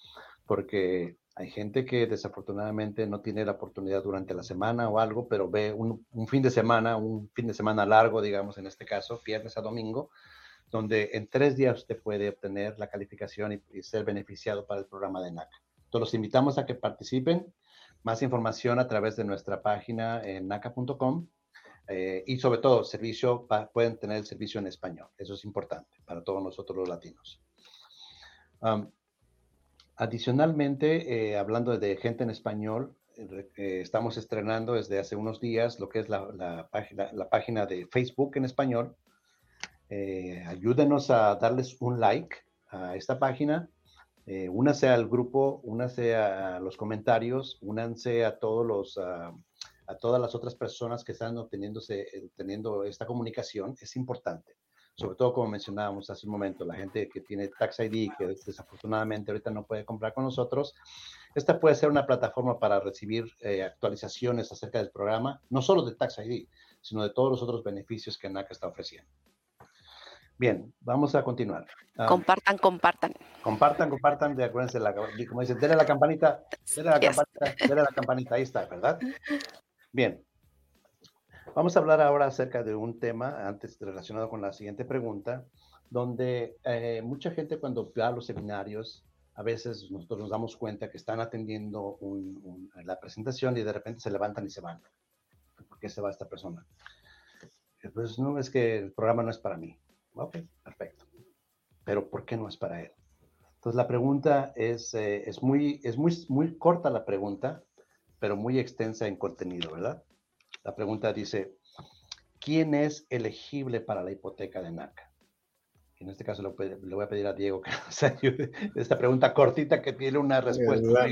porque hay gente que desafortunadamente no tiene la oportunidad durante la semana o algo, pero ve un, un fin de semana, un fin de semana largo, digamos, en este caso, viernes a domingo, donde en tres días usted puede obtener la calificación y, ser beneficiado para el programa de NACA. Entonces los invitamos a que participen. Más información a través de nuestra página en naca.com eh, y sobre todo servicio pueden tener el servicio en español. Eso es importante para todos nosotros los latinos. adicionalmente, eh, hablando de gente en español, eh, estamos estrenando desde hace unos días lo que es la página de Facebook en español eh, ayúdenos a darles un like a esta página. Eh, únase al grupo, únase a los comentarios, únanse a todos los a, todas las otras personas que están obteniéndose, eh, teniendo esta comunicación. Es importante. Sobre todo, como mencionábamos hace un momento, la gente que tiene Tax ID, que desafortunadamente ahorita no puede comprar con nosotros, esta puede ser una plataforma para recibir actualizaciones acerca del programa, no solo de Tax ID, sino de todos los otros beneficios que NACA está ofreciendo. Bien, vamos a continuar. Ah, compartan, compartan. Compartan, compartan, de acuérdense, la, como dicen, denle la campanita, denle la campanita, denle la campanita, ahí está, ¿verdad? Bien. Vamos a hablar ahora acerca de un tema, antes relacionado con la siguiente pregunta, donde eh, mucha gente cuando va a los seminarios, a veces nosotros nos damos cuenta que están atendiendo la presentación y de repente se levantan y se van. ¿Por qué se va esta persona? Pues no, es que el programa no es para mí Ok, perfecto. Pero ¿por qué no es para él? Entonces la pregunta es, eh, es, muy, es muy, muy corta la pregunta, pero muy extensa en contenido, ¿verdad? La pregunta dice, ¿quién es elegible para la hipoteca de NACA? En este caso le, voy a pedir a Diego que nos ayude. Esta pregunta cortita que tiene una respuesta.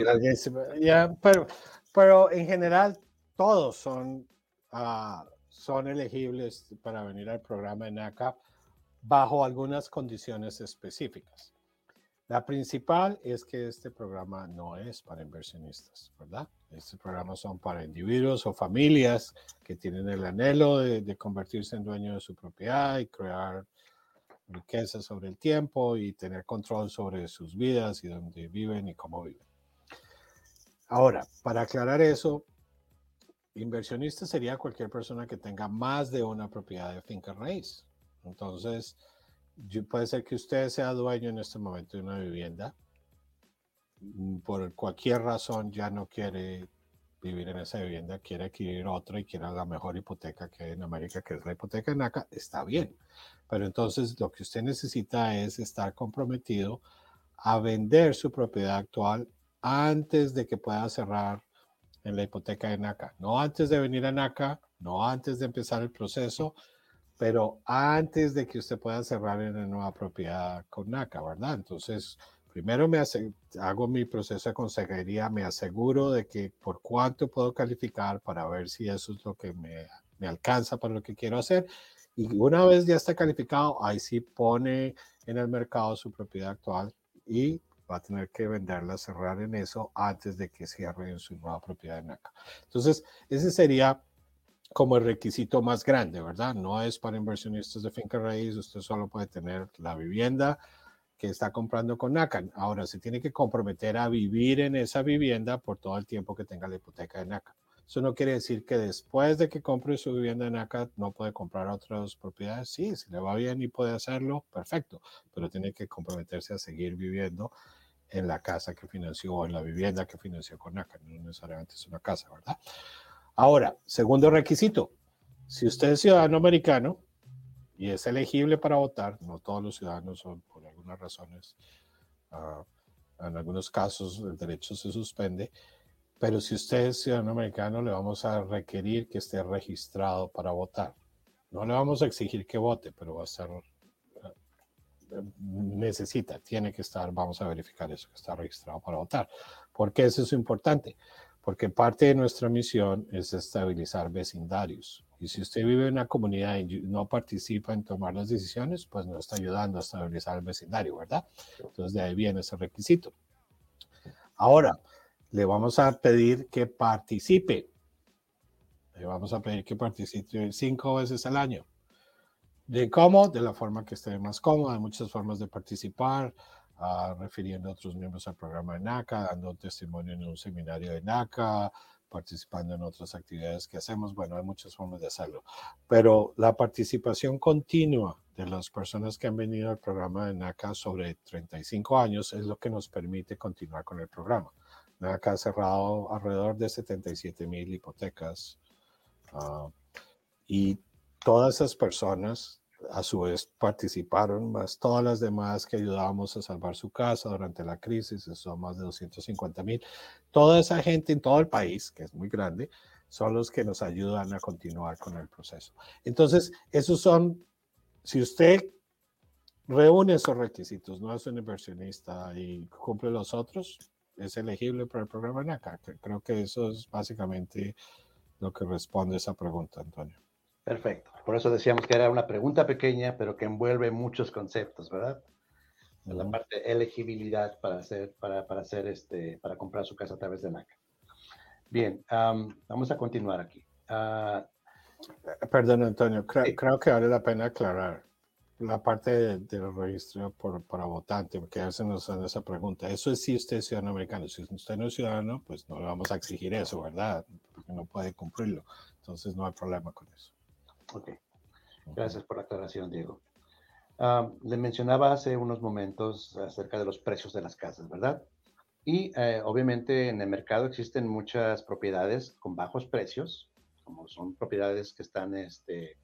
Ya, pero, pero en general todos son, uh, son elegibles para venir al programa de NACA bajo algunas condiciones específicas. La principal es que este programa no es para inversionistas, ¿verdad? Este programa son para individuos o familias que tienen el anhelo de, convertirse en dueño de su propiedad y crear riqueza sobre el tiempo y tener control sobre sus vidas y dónde viven y cómo viven. Ahora, para aclarar eso, inversionista sería cualquier persona que tenga más de una propiedad de finca raíz. Entonces, puede ser que usted sea dueño en este momento de una vivienda, mm, por cualquier razón ya no quiere vivir en esa vivienda, quiere adquirir otra y quiere la mejor hipoteca que hay en América, que es la hipoteca en ACA, está bien. Pero entonces lo que usted necesita es estar comprometido a vender su propiedad actual antes de que pueda cerrar en la hipoteca de NACA. No antes de venir a NACA, no antes de empezar el proceso, pero antes de que usted pueda cerrar en la nueva propiedad con NACA, ¿verdad? Entonces, primero me hace, hago mi proceso de consejería, me aseguro de que por cuánto puedo calificar para ver si eso es lo que me, me alcanza para lo que quiero hacer. Y una vez ya está calificado, ahí sí pone en el mercado su propiedad actual y va a tener que venderla, cerrar en eso antes de que cierre en su nueva propiedad en NACA. Entonces, ese sería como el requisito más grande, ¿verdad? No es para inversionistas de finca raíz, usted solo puede tener la vivienda que está comprando con NACA. Ahora, se tiene que comprometer a vivir en esa vivienda por todo el tiempo que tenga la hipoteca de NACA. Eso no quiere decir que después de que compre su vivienda en NACA no puede comprar otras propiedades. Sí, si le va bien y puede hacerlo, perfecto, pero tiene que comprometerse a seguir viviendo en la casa que financió o en la vivienda que financió con NACA. No necesariamente es una casa, ¿verdad? Ahora, segundo requisito, si usted es ciudadano americano y es elegible para votar, no todos los ciudadanos son por algunas razones, uh, en algunos casos el derecho se suspende, pero si usted es ciudadano americano le vamos a requerir que esté registrado para votar. No le vamos a exigir que vote, pero va a estar necesita, tiene que estar, vamos a verificar eso, que está registrado para votar. ¿Por qué eso es importante? Porque parte de nuestra misión es estabilizar vecindarios. Y si usted vive en una comunidad y no participa en tomar las decisiones, pues no está ayudando a estabilizar el vecindario, ¿verdad? Entonces de ahí viene ese requisito. Ahora, le vamos a pedir que participe. Le vamos a pedir que participe cinco veces al año. ¿De cómo? De la forma que esté más cómoda. Hay muchas formas de participar, refiriendo a otros miembros al programa de NACA, dando testimonio en un seminario de NACA, participando en otras actividades que hacemos. Bueno, hay muchas formas de hacerlo. Pero la participación continua de las personas que han venido al programa de NACA sobre 35 años es lo que nos permite continuar con el programa. NACA ha cerrado alrededor de 77 mil hipotecas. Uh, y todas esas personas a su vez participaron, más todas las demás que ayudábamos a salvar su casa durante la crisis, son más de 250 mil. Toda esa gente en todo el país, que es muy grande, son los que nos ayudan a continuar con el proceso. Entonces, esos son, si usted reúne esos requisitos, no es un inversionista y cumple los otros, es elegible para el programa NACA. Creo que eso es básicamente lo que responde a esa pregunta, Antonio. Perfecto. Por eso decíamos que era una pregunta pequeña, pero que envuelve muchos conceptos, ¿verdad? La parte de elegibilidad para hacer, para, para, hacer este, para comprar su casa a través de NACA. Bien, vamos a continuar aquí. Uh, Perdón, Antonio, creo, que vale la pena aclarar la parte del registro por, para votante, porque a veces nos hacen esa pregunta. Eso es si usted es ciudadano americano. Si usted no es ciudadano, pues no le vamos a exigir eso, ¿verdad? Porque no puede cumplirlo. Entonces no hay problema con eso. Ok. Gracias por la aclaración, Diego. Ah, le mencionaba hace unos momentos acerca de los precios de las casas, ¿verdad? Y eh, obviamente en el mercado existen muchas propiedades con bajos precios, como son propiedades que están, este,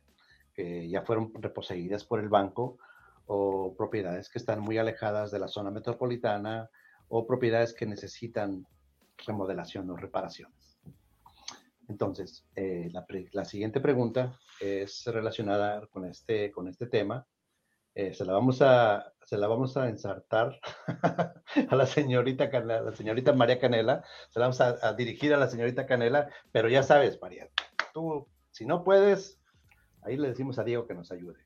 que ya fueron reposeídas por el banco, o propiedades que están muy alejadas de la zona metropolitana, o propiedades que necesitan remodelación o reparaciones. Entonces, eh, la, siguiente pregunta es relacionada con este, con este tema. Eh, se, la vamos a, se la vamos a ensartar a la señorita, la señorita María Canela. Se la vamos a, dirigir a la señorita Canela, pero ya sabes, María, tú, si no puedes, ahí le decimos a Diego que nos ayude.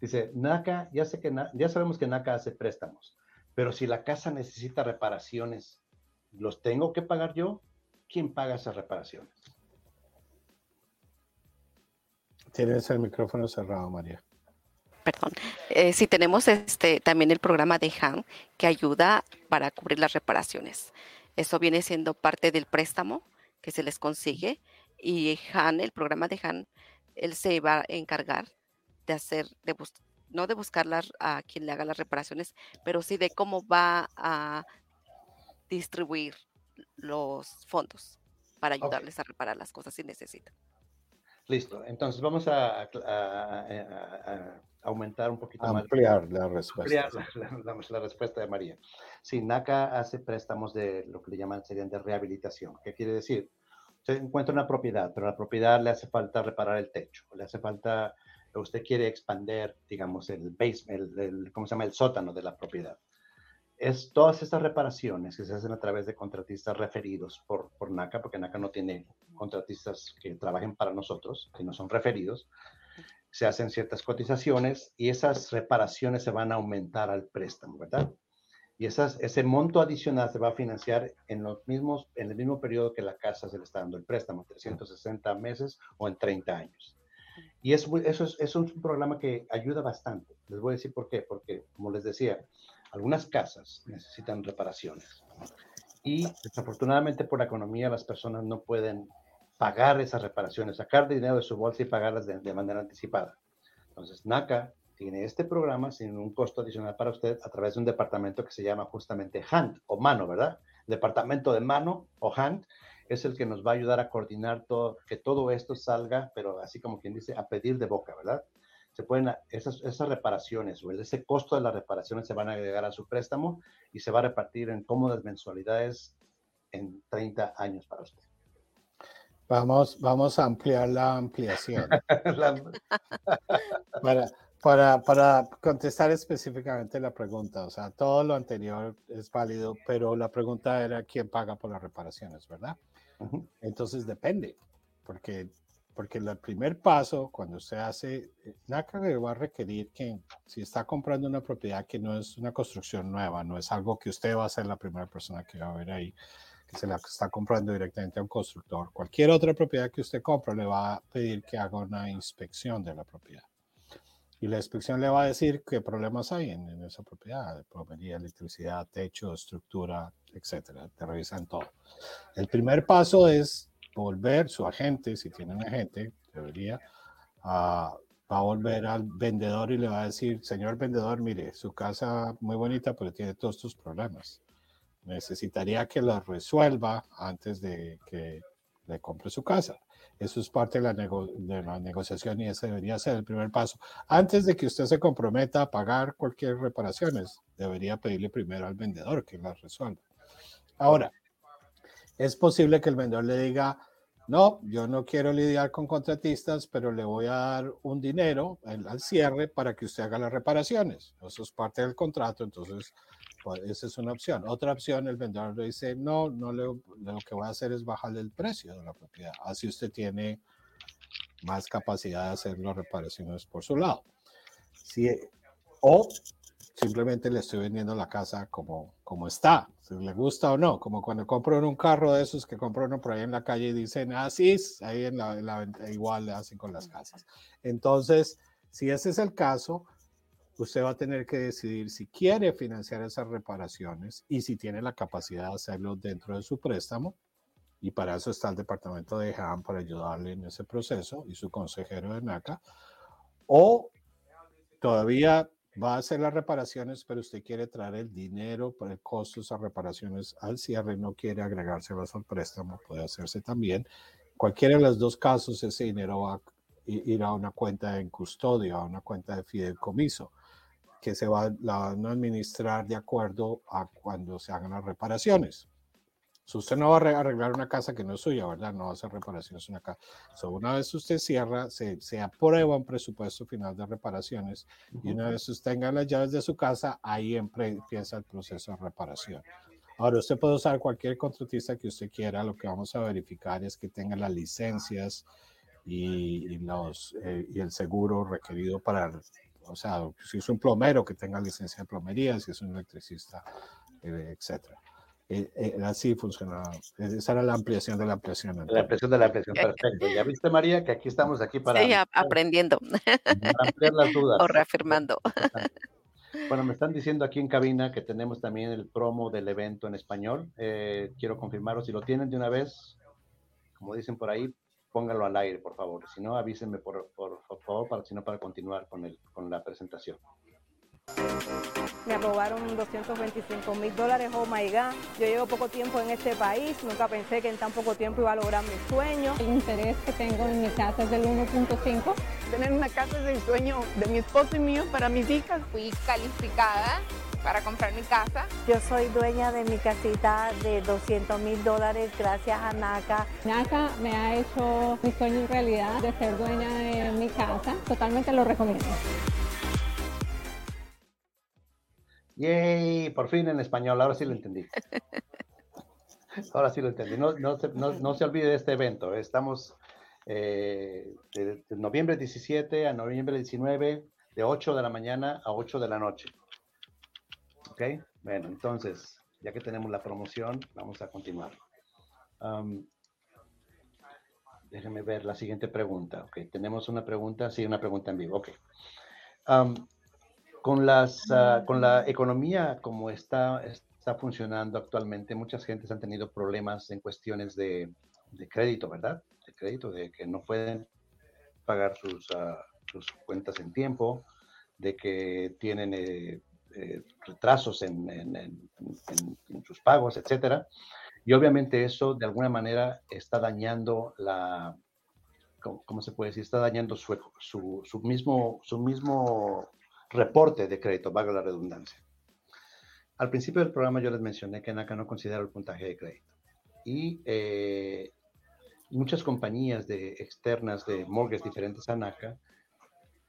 Dice, NACA, ya, sé que, ya sabemos que NACA hace préstamos, pero si la casa necesita reparaciones, ¿los tengo que pagar yo? ¿Quién paga esas reparaciones? Tienes el micrófono cerrado, María. Perdón. Eh, sí, tenemos este también el programa de HAN que ayuda para cubrir las reparaciones. Eso viene siendo parte del préstamo que se les consigue Y Han, el programa de Han, él se va a encargar de hacer, de no de buscar a quien le haga las reparaciones, pero sí de cómo va a distribuir los fondos para ayudarles a reparar las cosas si necesitan. Listo, entonces vamos a, aumentar un poquito más. Ampliar la respuesta. Ampliar la, respuesta de María. Sí, NACA hace préstamos de lo que le llaman serían de rehabilitación. ¿Qué quiere decir? Se encuentra una propiedad, pero a la propiedad le hace falta reparar el techo, le hace falta, usted quiere expander, digamos, el basement, el, ¿cómo se llama? El sótano de la propiedad es todas estas reparaciones que se hacen a través de contratistas referidos por, por NACA, porque NACA no tiene contratistas que trabajen para nosotros, que no son referidos, se hacen ciertas cotizaciones y esas reparaciones se van a aumentar al préstamo, ¿verdad? Y esas, ese monto adicional se va a financiar en, los mismos, en el mismo periodo que la casa se le está dando el préstamo, 360 meses o en 30 años. Y es, eso, es, eso es un programa que ayuda bastante. Les voy a decir por qué. Porque, como les decía, algunas casas necesitan reparaciones y desafortunadamente por la economía las personas no pueden pagar esas reparaciones, sacar dinero de su bolsa y pagarlas de, manera anticipada. Entonces, NACA tiene este programa sin un costo adicional para usted a través de un departamento que se llama justamente HAND o mano, ¿verdad? Departamento de mano o HAND es el que nos va a ayudar a coordinar todo, que todo esto salga, pero así como quien dice, a pedir de boca, ¿verdad? Se pueden, esas, esas reparaciones o ese costo de las reparaciones se van a agregar a su préstamo y se va a repartir en cómodas mensualidades en 30 años para usted. Vamos, vamos a ampliar la ampliación. para, para, para, contestar específicamente la pregunta, o sea, todo lo anterior es válido, pero la pregunta era quién paga por las reparaciones, ¿verdad? Entonces depende, porque porque el primer paso, cuando usted hace, eh, NACA va a requerir que si está comprando una propiedad que no es una construcción nueva, no es algo que usted va a ser la primera persona que va a ver ahí, que se la está comprando directamente a un constructor. Cualquier otra propiedad que usted compra le va a pedir que haga una inspección de la propiedad. Y la inspección le va a decir qué problemas hay en, en esa propiedad, plomería, electricidad, techo, estructura, etcétera. Te revisan todo. El primer paso es volver, su agente, si tiene un agente, debería, va a volver al vendedor y le va a decir, señor vendedor, mire, su casa muy bonita, pero tiene todos estos problemas. Necesitaría que lo resuelva antes de que le compre su casa. Eso es parte de la, de la negociación y ese debería ser el primer paso. Antes de que usted se comprometa a pagar cualquier reparaciones, debería pedirle primero al vendedor que las resuelva. Ahora, es posible que el vendedor le diga, no, yo no quiero lidiar con contratistas, pero le voy a dar un dinero al, cierre para que usted haga las reparaciones. Eso es parte del contrato, entonces pues, esa es una opción. Otra opción, el vendedor le dice, no, no le, lo que voy a hacer es bajarle el precio de la propiedad. Así usted tiene más capacidad de hacer las reparaciones por su lado. Si, o simplemente le estoy vendiendo la casa como, como está, si le gusta o no, como cuando compro un carro de esos que compro uno por ahí en la calle y dicen, así es, ahí en la, en igual le hacen con las casas. Entonces, si ese es el caso, usted va a tener que decidir si quiere financiar esas reparaciones y si tiene la capacidad de hacerlo dentro de su préstamo. Y para eso está el departamento de HAM para ayudarle en ese proceso y su consejero de NACA. O todavía va a hacer las reparaciones, pero usted quiere traer el dinero por el costo de esas reparaciones al cierre, no quiere agregárselas al préstamo, puede hacerse también. Cualquiera de los dos casos, ese dinero va a ir a una cuenta en custodia, a una cuenta de fideicomiso, que se va a administrar de acuerdo a cuando se hagan las reparaciones usted no va a arreglar una casa que no es suya, ¿verdad? No va a hacer reparaciones en una casa. una vez usted cierra, se, se, aprueba un presupuesto final de reparaciones y una vez usted tenga las llaves de su casa, ahí empieza el proceso de reparación. Ahora, usted puede usar cualquier contratista que usted quiera. Lo que vamos a verificar es que tenga las licencias y, los, eh, y el seguro requerido para, o sea, si es un plomero, que tenga licencia de plomería, si es un electricista, eh, etcétera. Eh, eh, así funcionaba. Esa era la ampliación de la ampliación. La ampliación de la ampliación, perfecto. Ya viste, María, que aquí estamos aquí para... Sí, aprendiendo. ampliar las dudas. O reafirmando. Bueno, me están diciendo aquí en cabina que tenemos también el promo del evento en español. Eh, quiero confirmaros si lo tienen de una vez, como dicen por ahí, póngalo al aire, por favor. Si no, avísenme por, por, favor, para, si no, para continuar con, el, con la presentación. Me aprobaron 225 mil dólares, oh my God. Yo llevo poco tiempo en este país, nunca pensé que en tan poco tiempo iba a lograr mi sueño. El interés que tengo en mi casa es del 1.5. Tener una casa es el sueño de mi esposo y mío para mis hijas. Fui calificada para comprar mi casa. Yo soy dueña de mi casita de 200 mil dólares gracias a NACA. NACA me ha hecho mi sueño en realidad de ser dueña de mi casa. Totalmente lo recomiendo. Yay, por fin en español, ahora sí lo entendí. Ahora sí lo entendí. No, no, se, no, se olvide de este evento. Estamos eh, de, noviembre 17 a noviembre 19, de 8 de la mañana a 8 de la noche. ¿Ok? Bueno, entonces, ya que tenemos la promoción, vamos a continuar. Um, déjenme ver la siguiente pregunta. Ok, tenemos una pregunta, sí, una pregunta en vivo. Ok. Um, con, las, ah, con la economía como está, está funcionando actualmente, muchas gentes han tenido problemas en cuestiones de, de crédito, ¿verdad? De crédito, de que no pueden pagar sus, ah, sus cuentas en tiempo, de que tienen eh, eh, retrasos en, en, en, en, sus pagos, etcétera. Y obviamente eso de alguna manera está dañando la, ¿cómo, se puede decir? Está dañando su, su, su mismo, su mismo reporte de crédito, valga la redundancia. Al principio del programa yo les mencioné que NACA no considera el puntaje de crédito. Y eh, muchas compañías de, externas de mortgages diferentes a NACA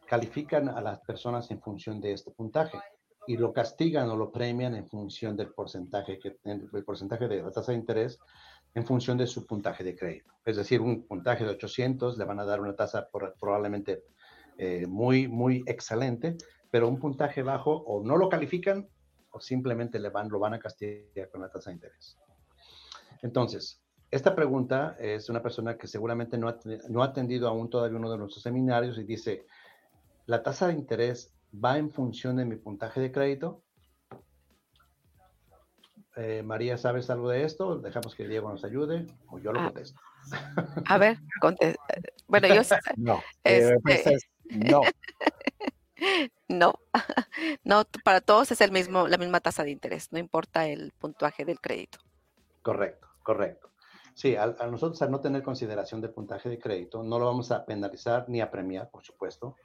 califican a las personas en función de este puntaje y lo castigan o lo premian en función del porcentaje, que, el porcentaje de la tasa de interés en función de su puntaje de crédito. Es decir, un puntaje de 800 le van a dar una tasa probablemente eh, muy, muy excelente, pero un puntaje bajo o no lo califican o simplemente le van, lo van a castigar con la tasa de interés. Entonces, esta pregunta es una persona que seguramente no ha, no ha atendido aún todavía uno de nuestros seminarios y dice, ¿la tasa de interés va en función de mi puntaje de crédito? Eh, María, ¿sabes algo de esto? Dejamos que Diego nos ayude o yo lo ah. contesto. A ver, bueno, yo sé. No, eh, este... no. No, no, para todos es el mismo, la misma tasa de interés, no importa el puntaje del crédito. Correcto, correcto. Sí, a, nosotros al no tener consideración de puntaje de crédito, no lo vamos a penalizar ni a premiar, por supuesto.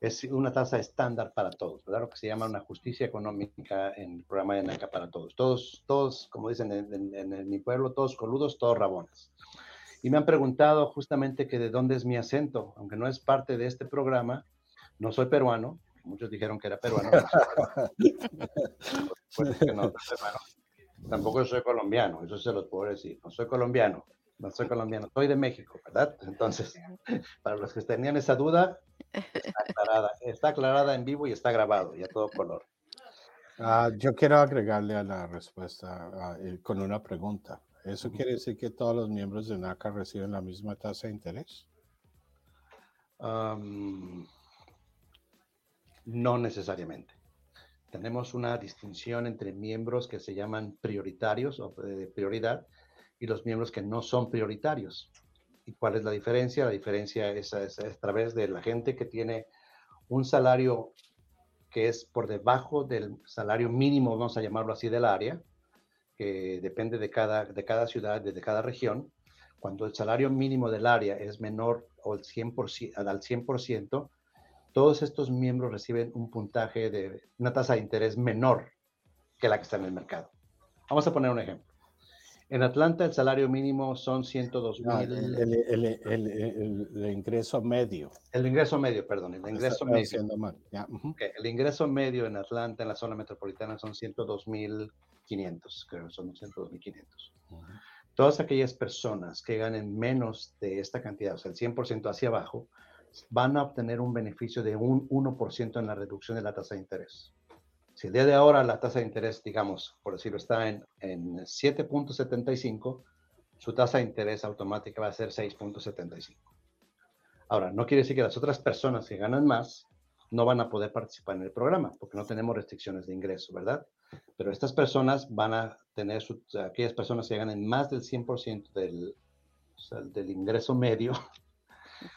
Es una tasa estándar para todos, ¿verdad? Lo que se llama una justicia económica en el programa de NACA para todos. Todos, todos, como dicen en, en mi pueblo, todos coludos, todos rabones. Y me han preguntado justamente que de dónde es mi acento, aunque no es parte de este programa, no soy peruano, muchos dijeron que era peruano. pues no, Tampoco soy colombiano, eso se los puedo decir. No soy colombiano, no soy colombiano, soy de México, ¿verdad? Entonces, para los que tenían esa duda, está aclarada, está aclarada en vivo y está grabado y a todo color. Uh, yo quiero agregarle a la respuesta uh, con una pregunta. ¿Eso quiere decir que todos los miembros de NACA reciben la misma tasa de interés? Um, no necesariamente. Tenemos una distinción entre miembros que se llaman prioritarios o de prioridad y los miembros que no son prioritarios. ¿Y cuál es la diferencia? La diferencia es, a través de la gente que tiene un salario que es por debajo del salario mínimo, vamos a llamarlo así, del área, que depende de cada, de cada ciudad, de cada región. Cuando el salario mínimo del área es menor o el 100%, al 100%, todos estos miembros reciben un puntaje de una tasa de interés menor que la que está en el mercado. Vamos a poner un ejemplo. En Atlanta el salario mínimo son 102 mil. el, ingreso medio. El ingreso medio, perdón, el ingreso medio. El ingreso medio en Atlanta, en la zona metropolitana, son 102 mil 500, creo, son 102 mil 500. Todas aquellas personas que ganen menos de esta cantidad, o sea, el 100% hacia abajo, van a obtener un beneficio de un 1% en la reducción de la tasa de interés. Si el día de ahora la tasa de interés, digamos, por decirlo, está en, en 7.75, su tasa de interés automática va a ser 6.75. Ahora, no quiere decir que las otras personas que ganan más no van a poder participar en el programa, porque no tenemos restricciones de ingreso, ¿verdad? Pero estas personas van a tener, aquellas personas que ganen más del 100% del, o sea, del ingreso medio,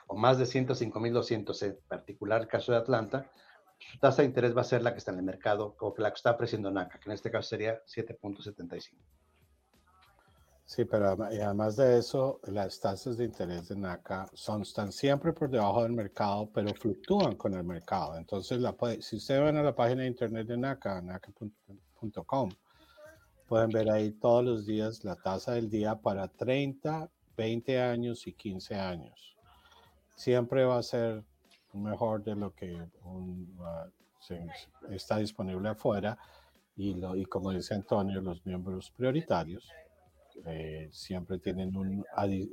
o más de 105.200, en particular caso de Atlanta, su tasa de interés va a ser la que está en el mercado, o la que está ofreciendo NACA, que en este caso sería 7.75. Sí, pero además de eso, las tasas de interés de NACA están siempre por debajo del mercado, pero fluctúan con el mercado. Entonces, si ustedes van a la página de internet de NACA, naca.com, pueden ver ahí todos los días la tasa del día para 30, 20 años y 15 años. Siempre va a ser mejor de lo que está disponible afuera. Y como dice Antonio, los miembros prioritarios eh, siempre tienen un,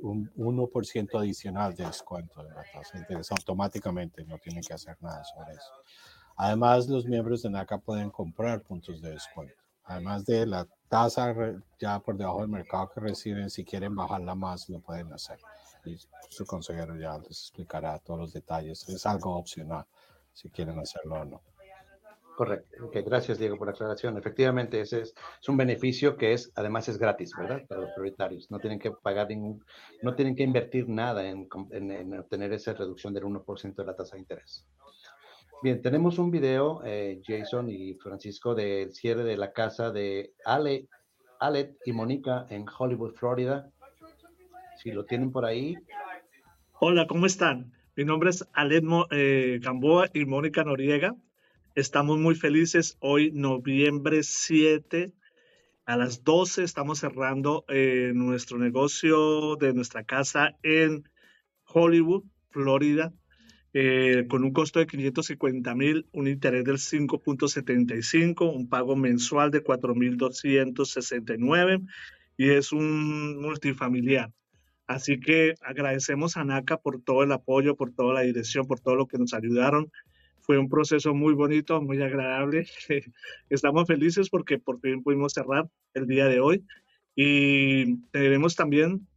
un 1% adicional de descuento de la tasa de interés automáticamente, no tienen que hacer nada sobre eso. Además, los miembros de NACA pueden comprar puntos de descuento. Además de la tasa ya por debajo del mercado que reciben, si quieren bajarla más, lo pueden hacer. Y su consejero ya les explicará todos los detalles. Es algo opcional si quieren hacerlo o no. Correcto. gracias, Diego, por la aclaración. Efectivamente, ese es, un beneficio que es, además es gratis, ¿verdad? Para los prioritarios. No tienen que pagar ningún, no tienen que invertir nada en, obtener esa reducción del 1% de la tasa de interés. Bien, tenemos un video, eh, Jason y Francisco, del cierre de la casa de Ale, y Mónica en Hollywood, Florida. Si lo tienen por ahí. Hola, ¿cómo están? Mi nombre es Alet eh, Gamboa y Mónica Noriega. Estamos muy felices. Hoy, noviembre 7, a las 12, estamos cerrando eh, nuestro negocio de nuestra casa en Hollywood, Florida, eh, con un costo de 550 mil, un interés del 5.75, un pago mensual de 4.269 y es un multifamiliar. Así que agradecemos a NACA por todo el apoyo, por toda la dirección, por todo lo que nos ayudaron fue un proceso muy bonito, muy agradable. Estamos felices porque por fin pudimos cerrar el día de hoy y tenemos también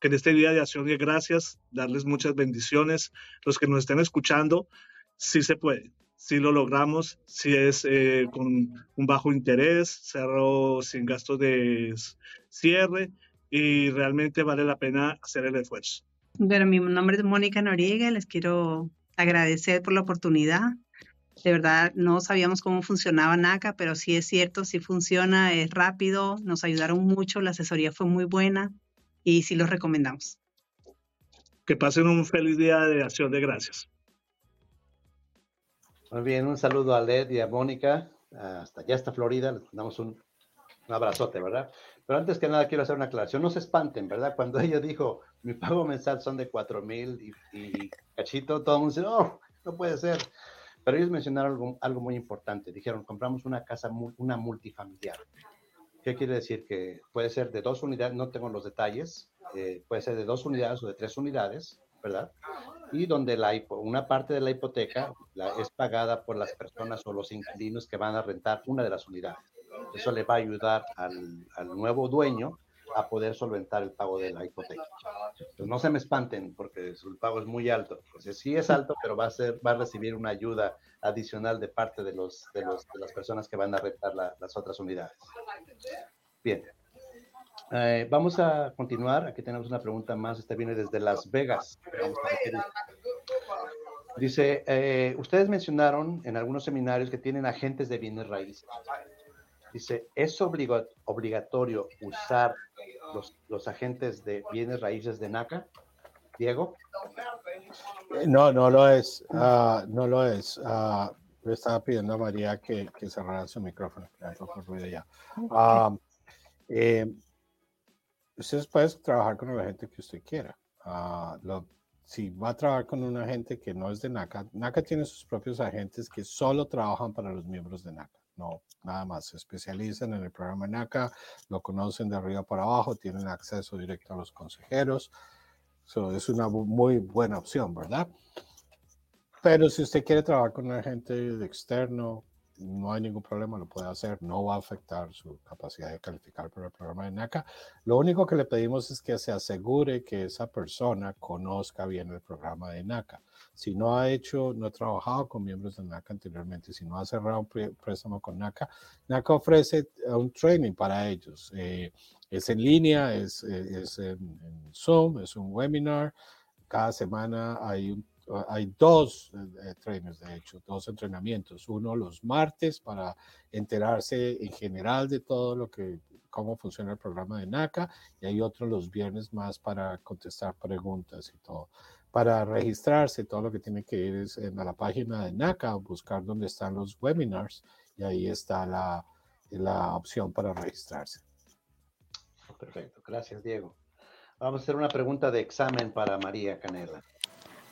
que en este día de acción de gracias darles muchas bendiciones. Los que nos estén escuchando, sí se puede, sí lo logramos, si es eh, con un bajo interés, cerro sin gastos de cierre y realmente vale la pena hacer el esfuerzo. Bueno, mi nombre es Mónica Noriega, les quiero agradecer por la oportunidad. De verdad, no sabíamos cómo funcionaba NACA, pero sí es cierto, sí funciona, es rápido, nos ayudaron mucho, la asesoría fue muy buena y sí los recomendamos. Que pasen un feliz día de acción de gracias. Muy bien, un saludo a Led y a Mónica, hasta allá hasta Florida, les mandamos un, un abrazote, ¿verdad? Pero antes que nada quiero hacer una aclaración, no se espanten, ¿verdad? Cuando ella dijo, mi pago mensual son de cuatro mil y, cachito, todo el mundo dice, oh, no puede ser. Pero ellos mencionaron algo, algo muy importante. Dijeron, compramos una casa, una multifamiliar. ¿Qué quiere decir? Que puede ser de dos unidades, no tengo los detalles, eh, puede ser de dos unidades o de tres unidades, ¿verdad? Y donde la, una parte de la hipoteca es pagada por las personas o los inquilinos que van a rentar una de las unidades. Eso le va a ayudar al, nuevo dueño a poder solventar el pago de la hipoteca. Pues no se me espanten porque el pago es muy alto. Pues sí es alto, pero va a, ser, va a recibir una ayuda adicional de parte de, los, de, los, de las personas que van a rentar las otras unidades. Bien. Eh, vamos a continuar. Aquí tenemos una pregunta más. Esta viene desde Las Vegas. Dice, eh, ustedes mencionaron en algunos seminarios que tienen agentes de bienes raíces. Dice, ¿es obligatorio usar los, los, agentes de bienes raíces de NACA? Diego. Eh, no, no lo es. Ah, no lo es. Uh, le estaba pidiendo a María que, que cerrara su micrófono. Ya. Uh, eh, ustedes pueden trabajar con el agente que usted quiera. Lo, si va a trabajar con un agente que no es de NACA, NACA tiene sus propios agentes que solo trabajan para los miembros de NACA no, nada más. Se especializan en el programa NACA, lo conocen de arriba para abajo, tienen acceso directo a los consejeros. So, es una muy buena opción, ¿verdad? Pero si usted quiere trabajar con un agente externo, no hay ningún problema, lo puede hacer, no va a afectar su capacidad de calificar para el programa de NACA. Lo único que le pedimos es que se asegure que esa persona conozca bien el programa de NACA. Si no ha hecho, no ha trabajado con miembros de NACA anteriormente, si no ha cerrado un préstamo con NACA, NACA ofrece un training para ellos. Eh, es en línea, es, es en, en Zoom, es un webinar. Cada semana hay un hay dos eh, trainers, de hecho, dos entrenamientos. Uno los martes para enterarse en general de todo lo que, cómo funciona el programa de NACA, y hay otro los viernes más para contestar preguntas y todo. Para registrarse, todo lo que tiene que ir es en la página de NACA, buscar dónde están los webinars, y ahí está la, la opción para registrarse. Perfecto, gracias Diego. Vamos a hacer una pregunta de examen para María Canela.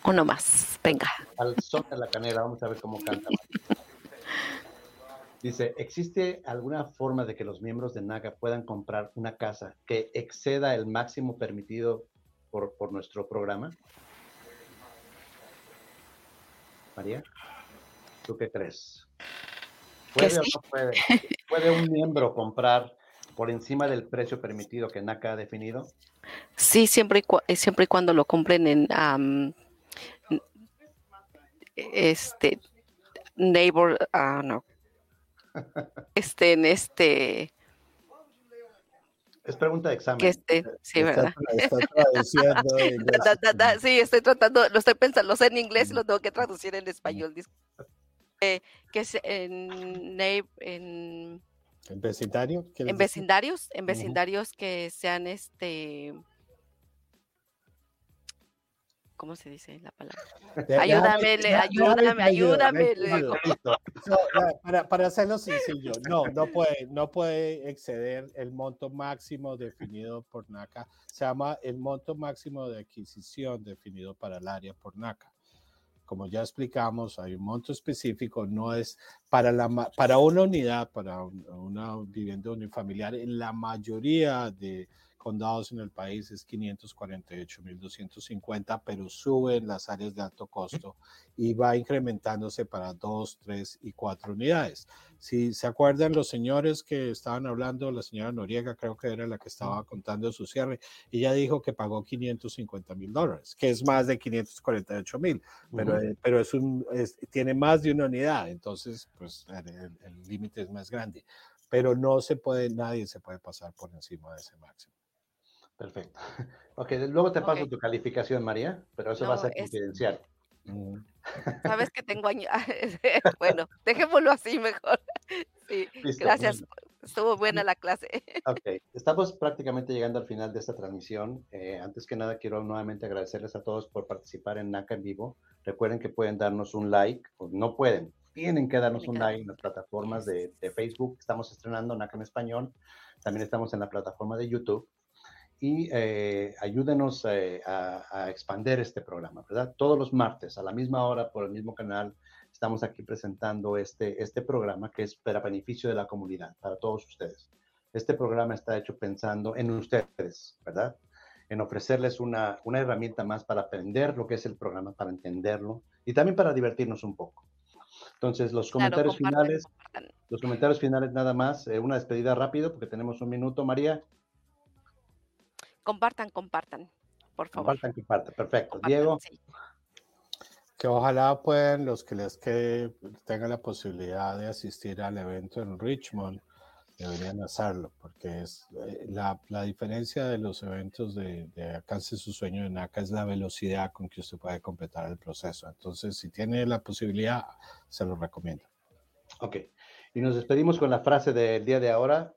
Uno más, venga. Al son de la canela, vamos a ver cómo canta. Dice, ¿existe alguna forma de que los miembros de NACA puedan comprar una casa que exceda el máximo permitido por, por nuestro programa? María, ¿tú qué crees? ¿Puede o no puede? ¿Puede un miembro comprar por encima del precio permitido que NACA ha definido? Sí, siempre y, siempre y cuando lo compren en este neighbor, ah, no, este en este. Es pregunta de examen. Que este, sí, ¿verdad? sí, estoy tratando, lo estoy pensando, lo sé en inglés, lo tengo que traducir en español. Eh, que es en, en, ¿En vecindario? En vecindarios, en vecindarios que sean este ¿cómo se dice la palabra? Ayúdame, ayúdame, ayúdame. Para, para hacerlo sencillo, no, no puede, no puede exceder el monto máximo definido por NACA. Se llama el monto máximo de adquisición definido para el área por NACA. Como ya explicamos, hay un monto específico, no es para, la, para una unidad, para una vivienda unifamiliar, en la mayoría de condados en el país es 548.250, pero sube en las áreas de alto costo y va incrementándose para dos, tres y cuatro unidades. Si se acuerdan los señores que estaban hablando, la señora Noriega creo que era la que estaba contando su cierre, ella dijo que pagó 550 mil dólares, que es más de 548 mil, pero, eh, pero es un, tiene más de una unidad, entonces pues el límite es más grande pero no se puede, nadie se puede pasar por encima de ese máximo. Perfecto. Ok, luego te paso tu calificación, María, pero eso va a ser confidencial. Mm. Sabes que tengo años. bueno, dejémoslo así mejor. Sí, gracias. Estuvo buena la clase. Ok, estamos prácticamente llegando al final de esta transmisión. Eh, antes que nada, quiero nuevamente agradecerles a todos por participar en NACA en vivo. Recuerden que pueden darnos un like, o no pueden, tienen que darnos un like en las plataformas de, de Facebook. Estamos estrenando NACA en español. También estamos en la plataforma de YouTube y eh, ayúdenos eh, a, a, expandir este programa, ¿verdad? Todos los martes a la misma hora por el mismo canal estamos aquí presentando este, este programa que es para beneficio de la comunidad, para todos ustedes. Este programa está hecho pensando en ustedes, ¿verdad? En ofrecerles una, una herramienta más para aprender lo que es el programa, para entenderlo y también para divertirnos un poco. Entonces, los comentarios finales, los comentarios finales nada más, eh, una despedida rápido porque tenemos un minuto, María. Compartan, compartan, por favor. Compartan, compartan. Perfecto. Diego. Que ojalá puedan los que les que tengan la posibilidad de asistir al evento en Richmond, deberían hacerlo, porque es eh, la, la diferencia de los eventos de, de, alcance su sueño de NACA es la velocidad con que usted puede completar el proceso. Entonces, si tiene la posibilidad, se lo recomiendo. Ok. Y nos despedimos con la frase del día de ahora.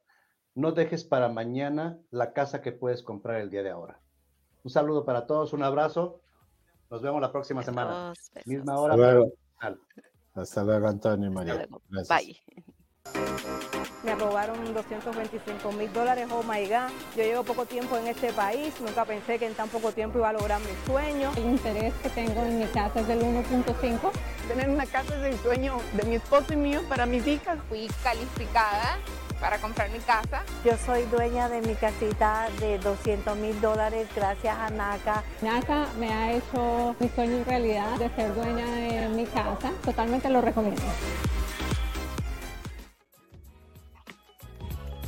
No dejes para mañana la casa que puedes comprar el día de ahora. Un saludo para todos, un abrazo. Nos vemos la próxima semana. Misma hora. Hasta luego, Hasta luego Antonio y María. Bye. Me robaron 225 mil dólares, oh my God. Yo llevo poco tiempo en este país, nunca pensé que en tan poco tiempo iba a lograr mi sueño. El interés que tengo en mi casa es del 1.5. Tener una casa es el sueño de mi esposo y mío para mis hijas. Fui calificada para comprar mi casa. Yo soy dueña de mi casita de 200 mil dólares gracias a NACA. NACA me ha hecho mi sueño en realidad de ser dueña de mi casa. Totalmente lo recomiendo.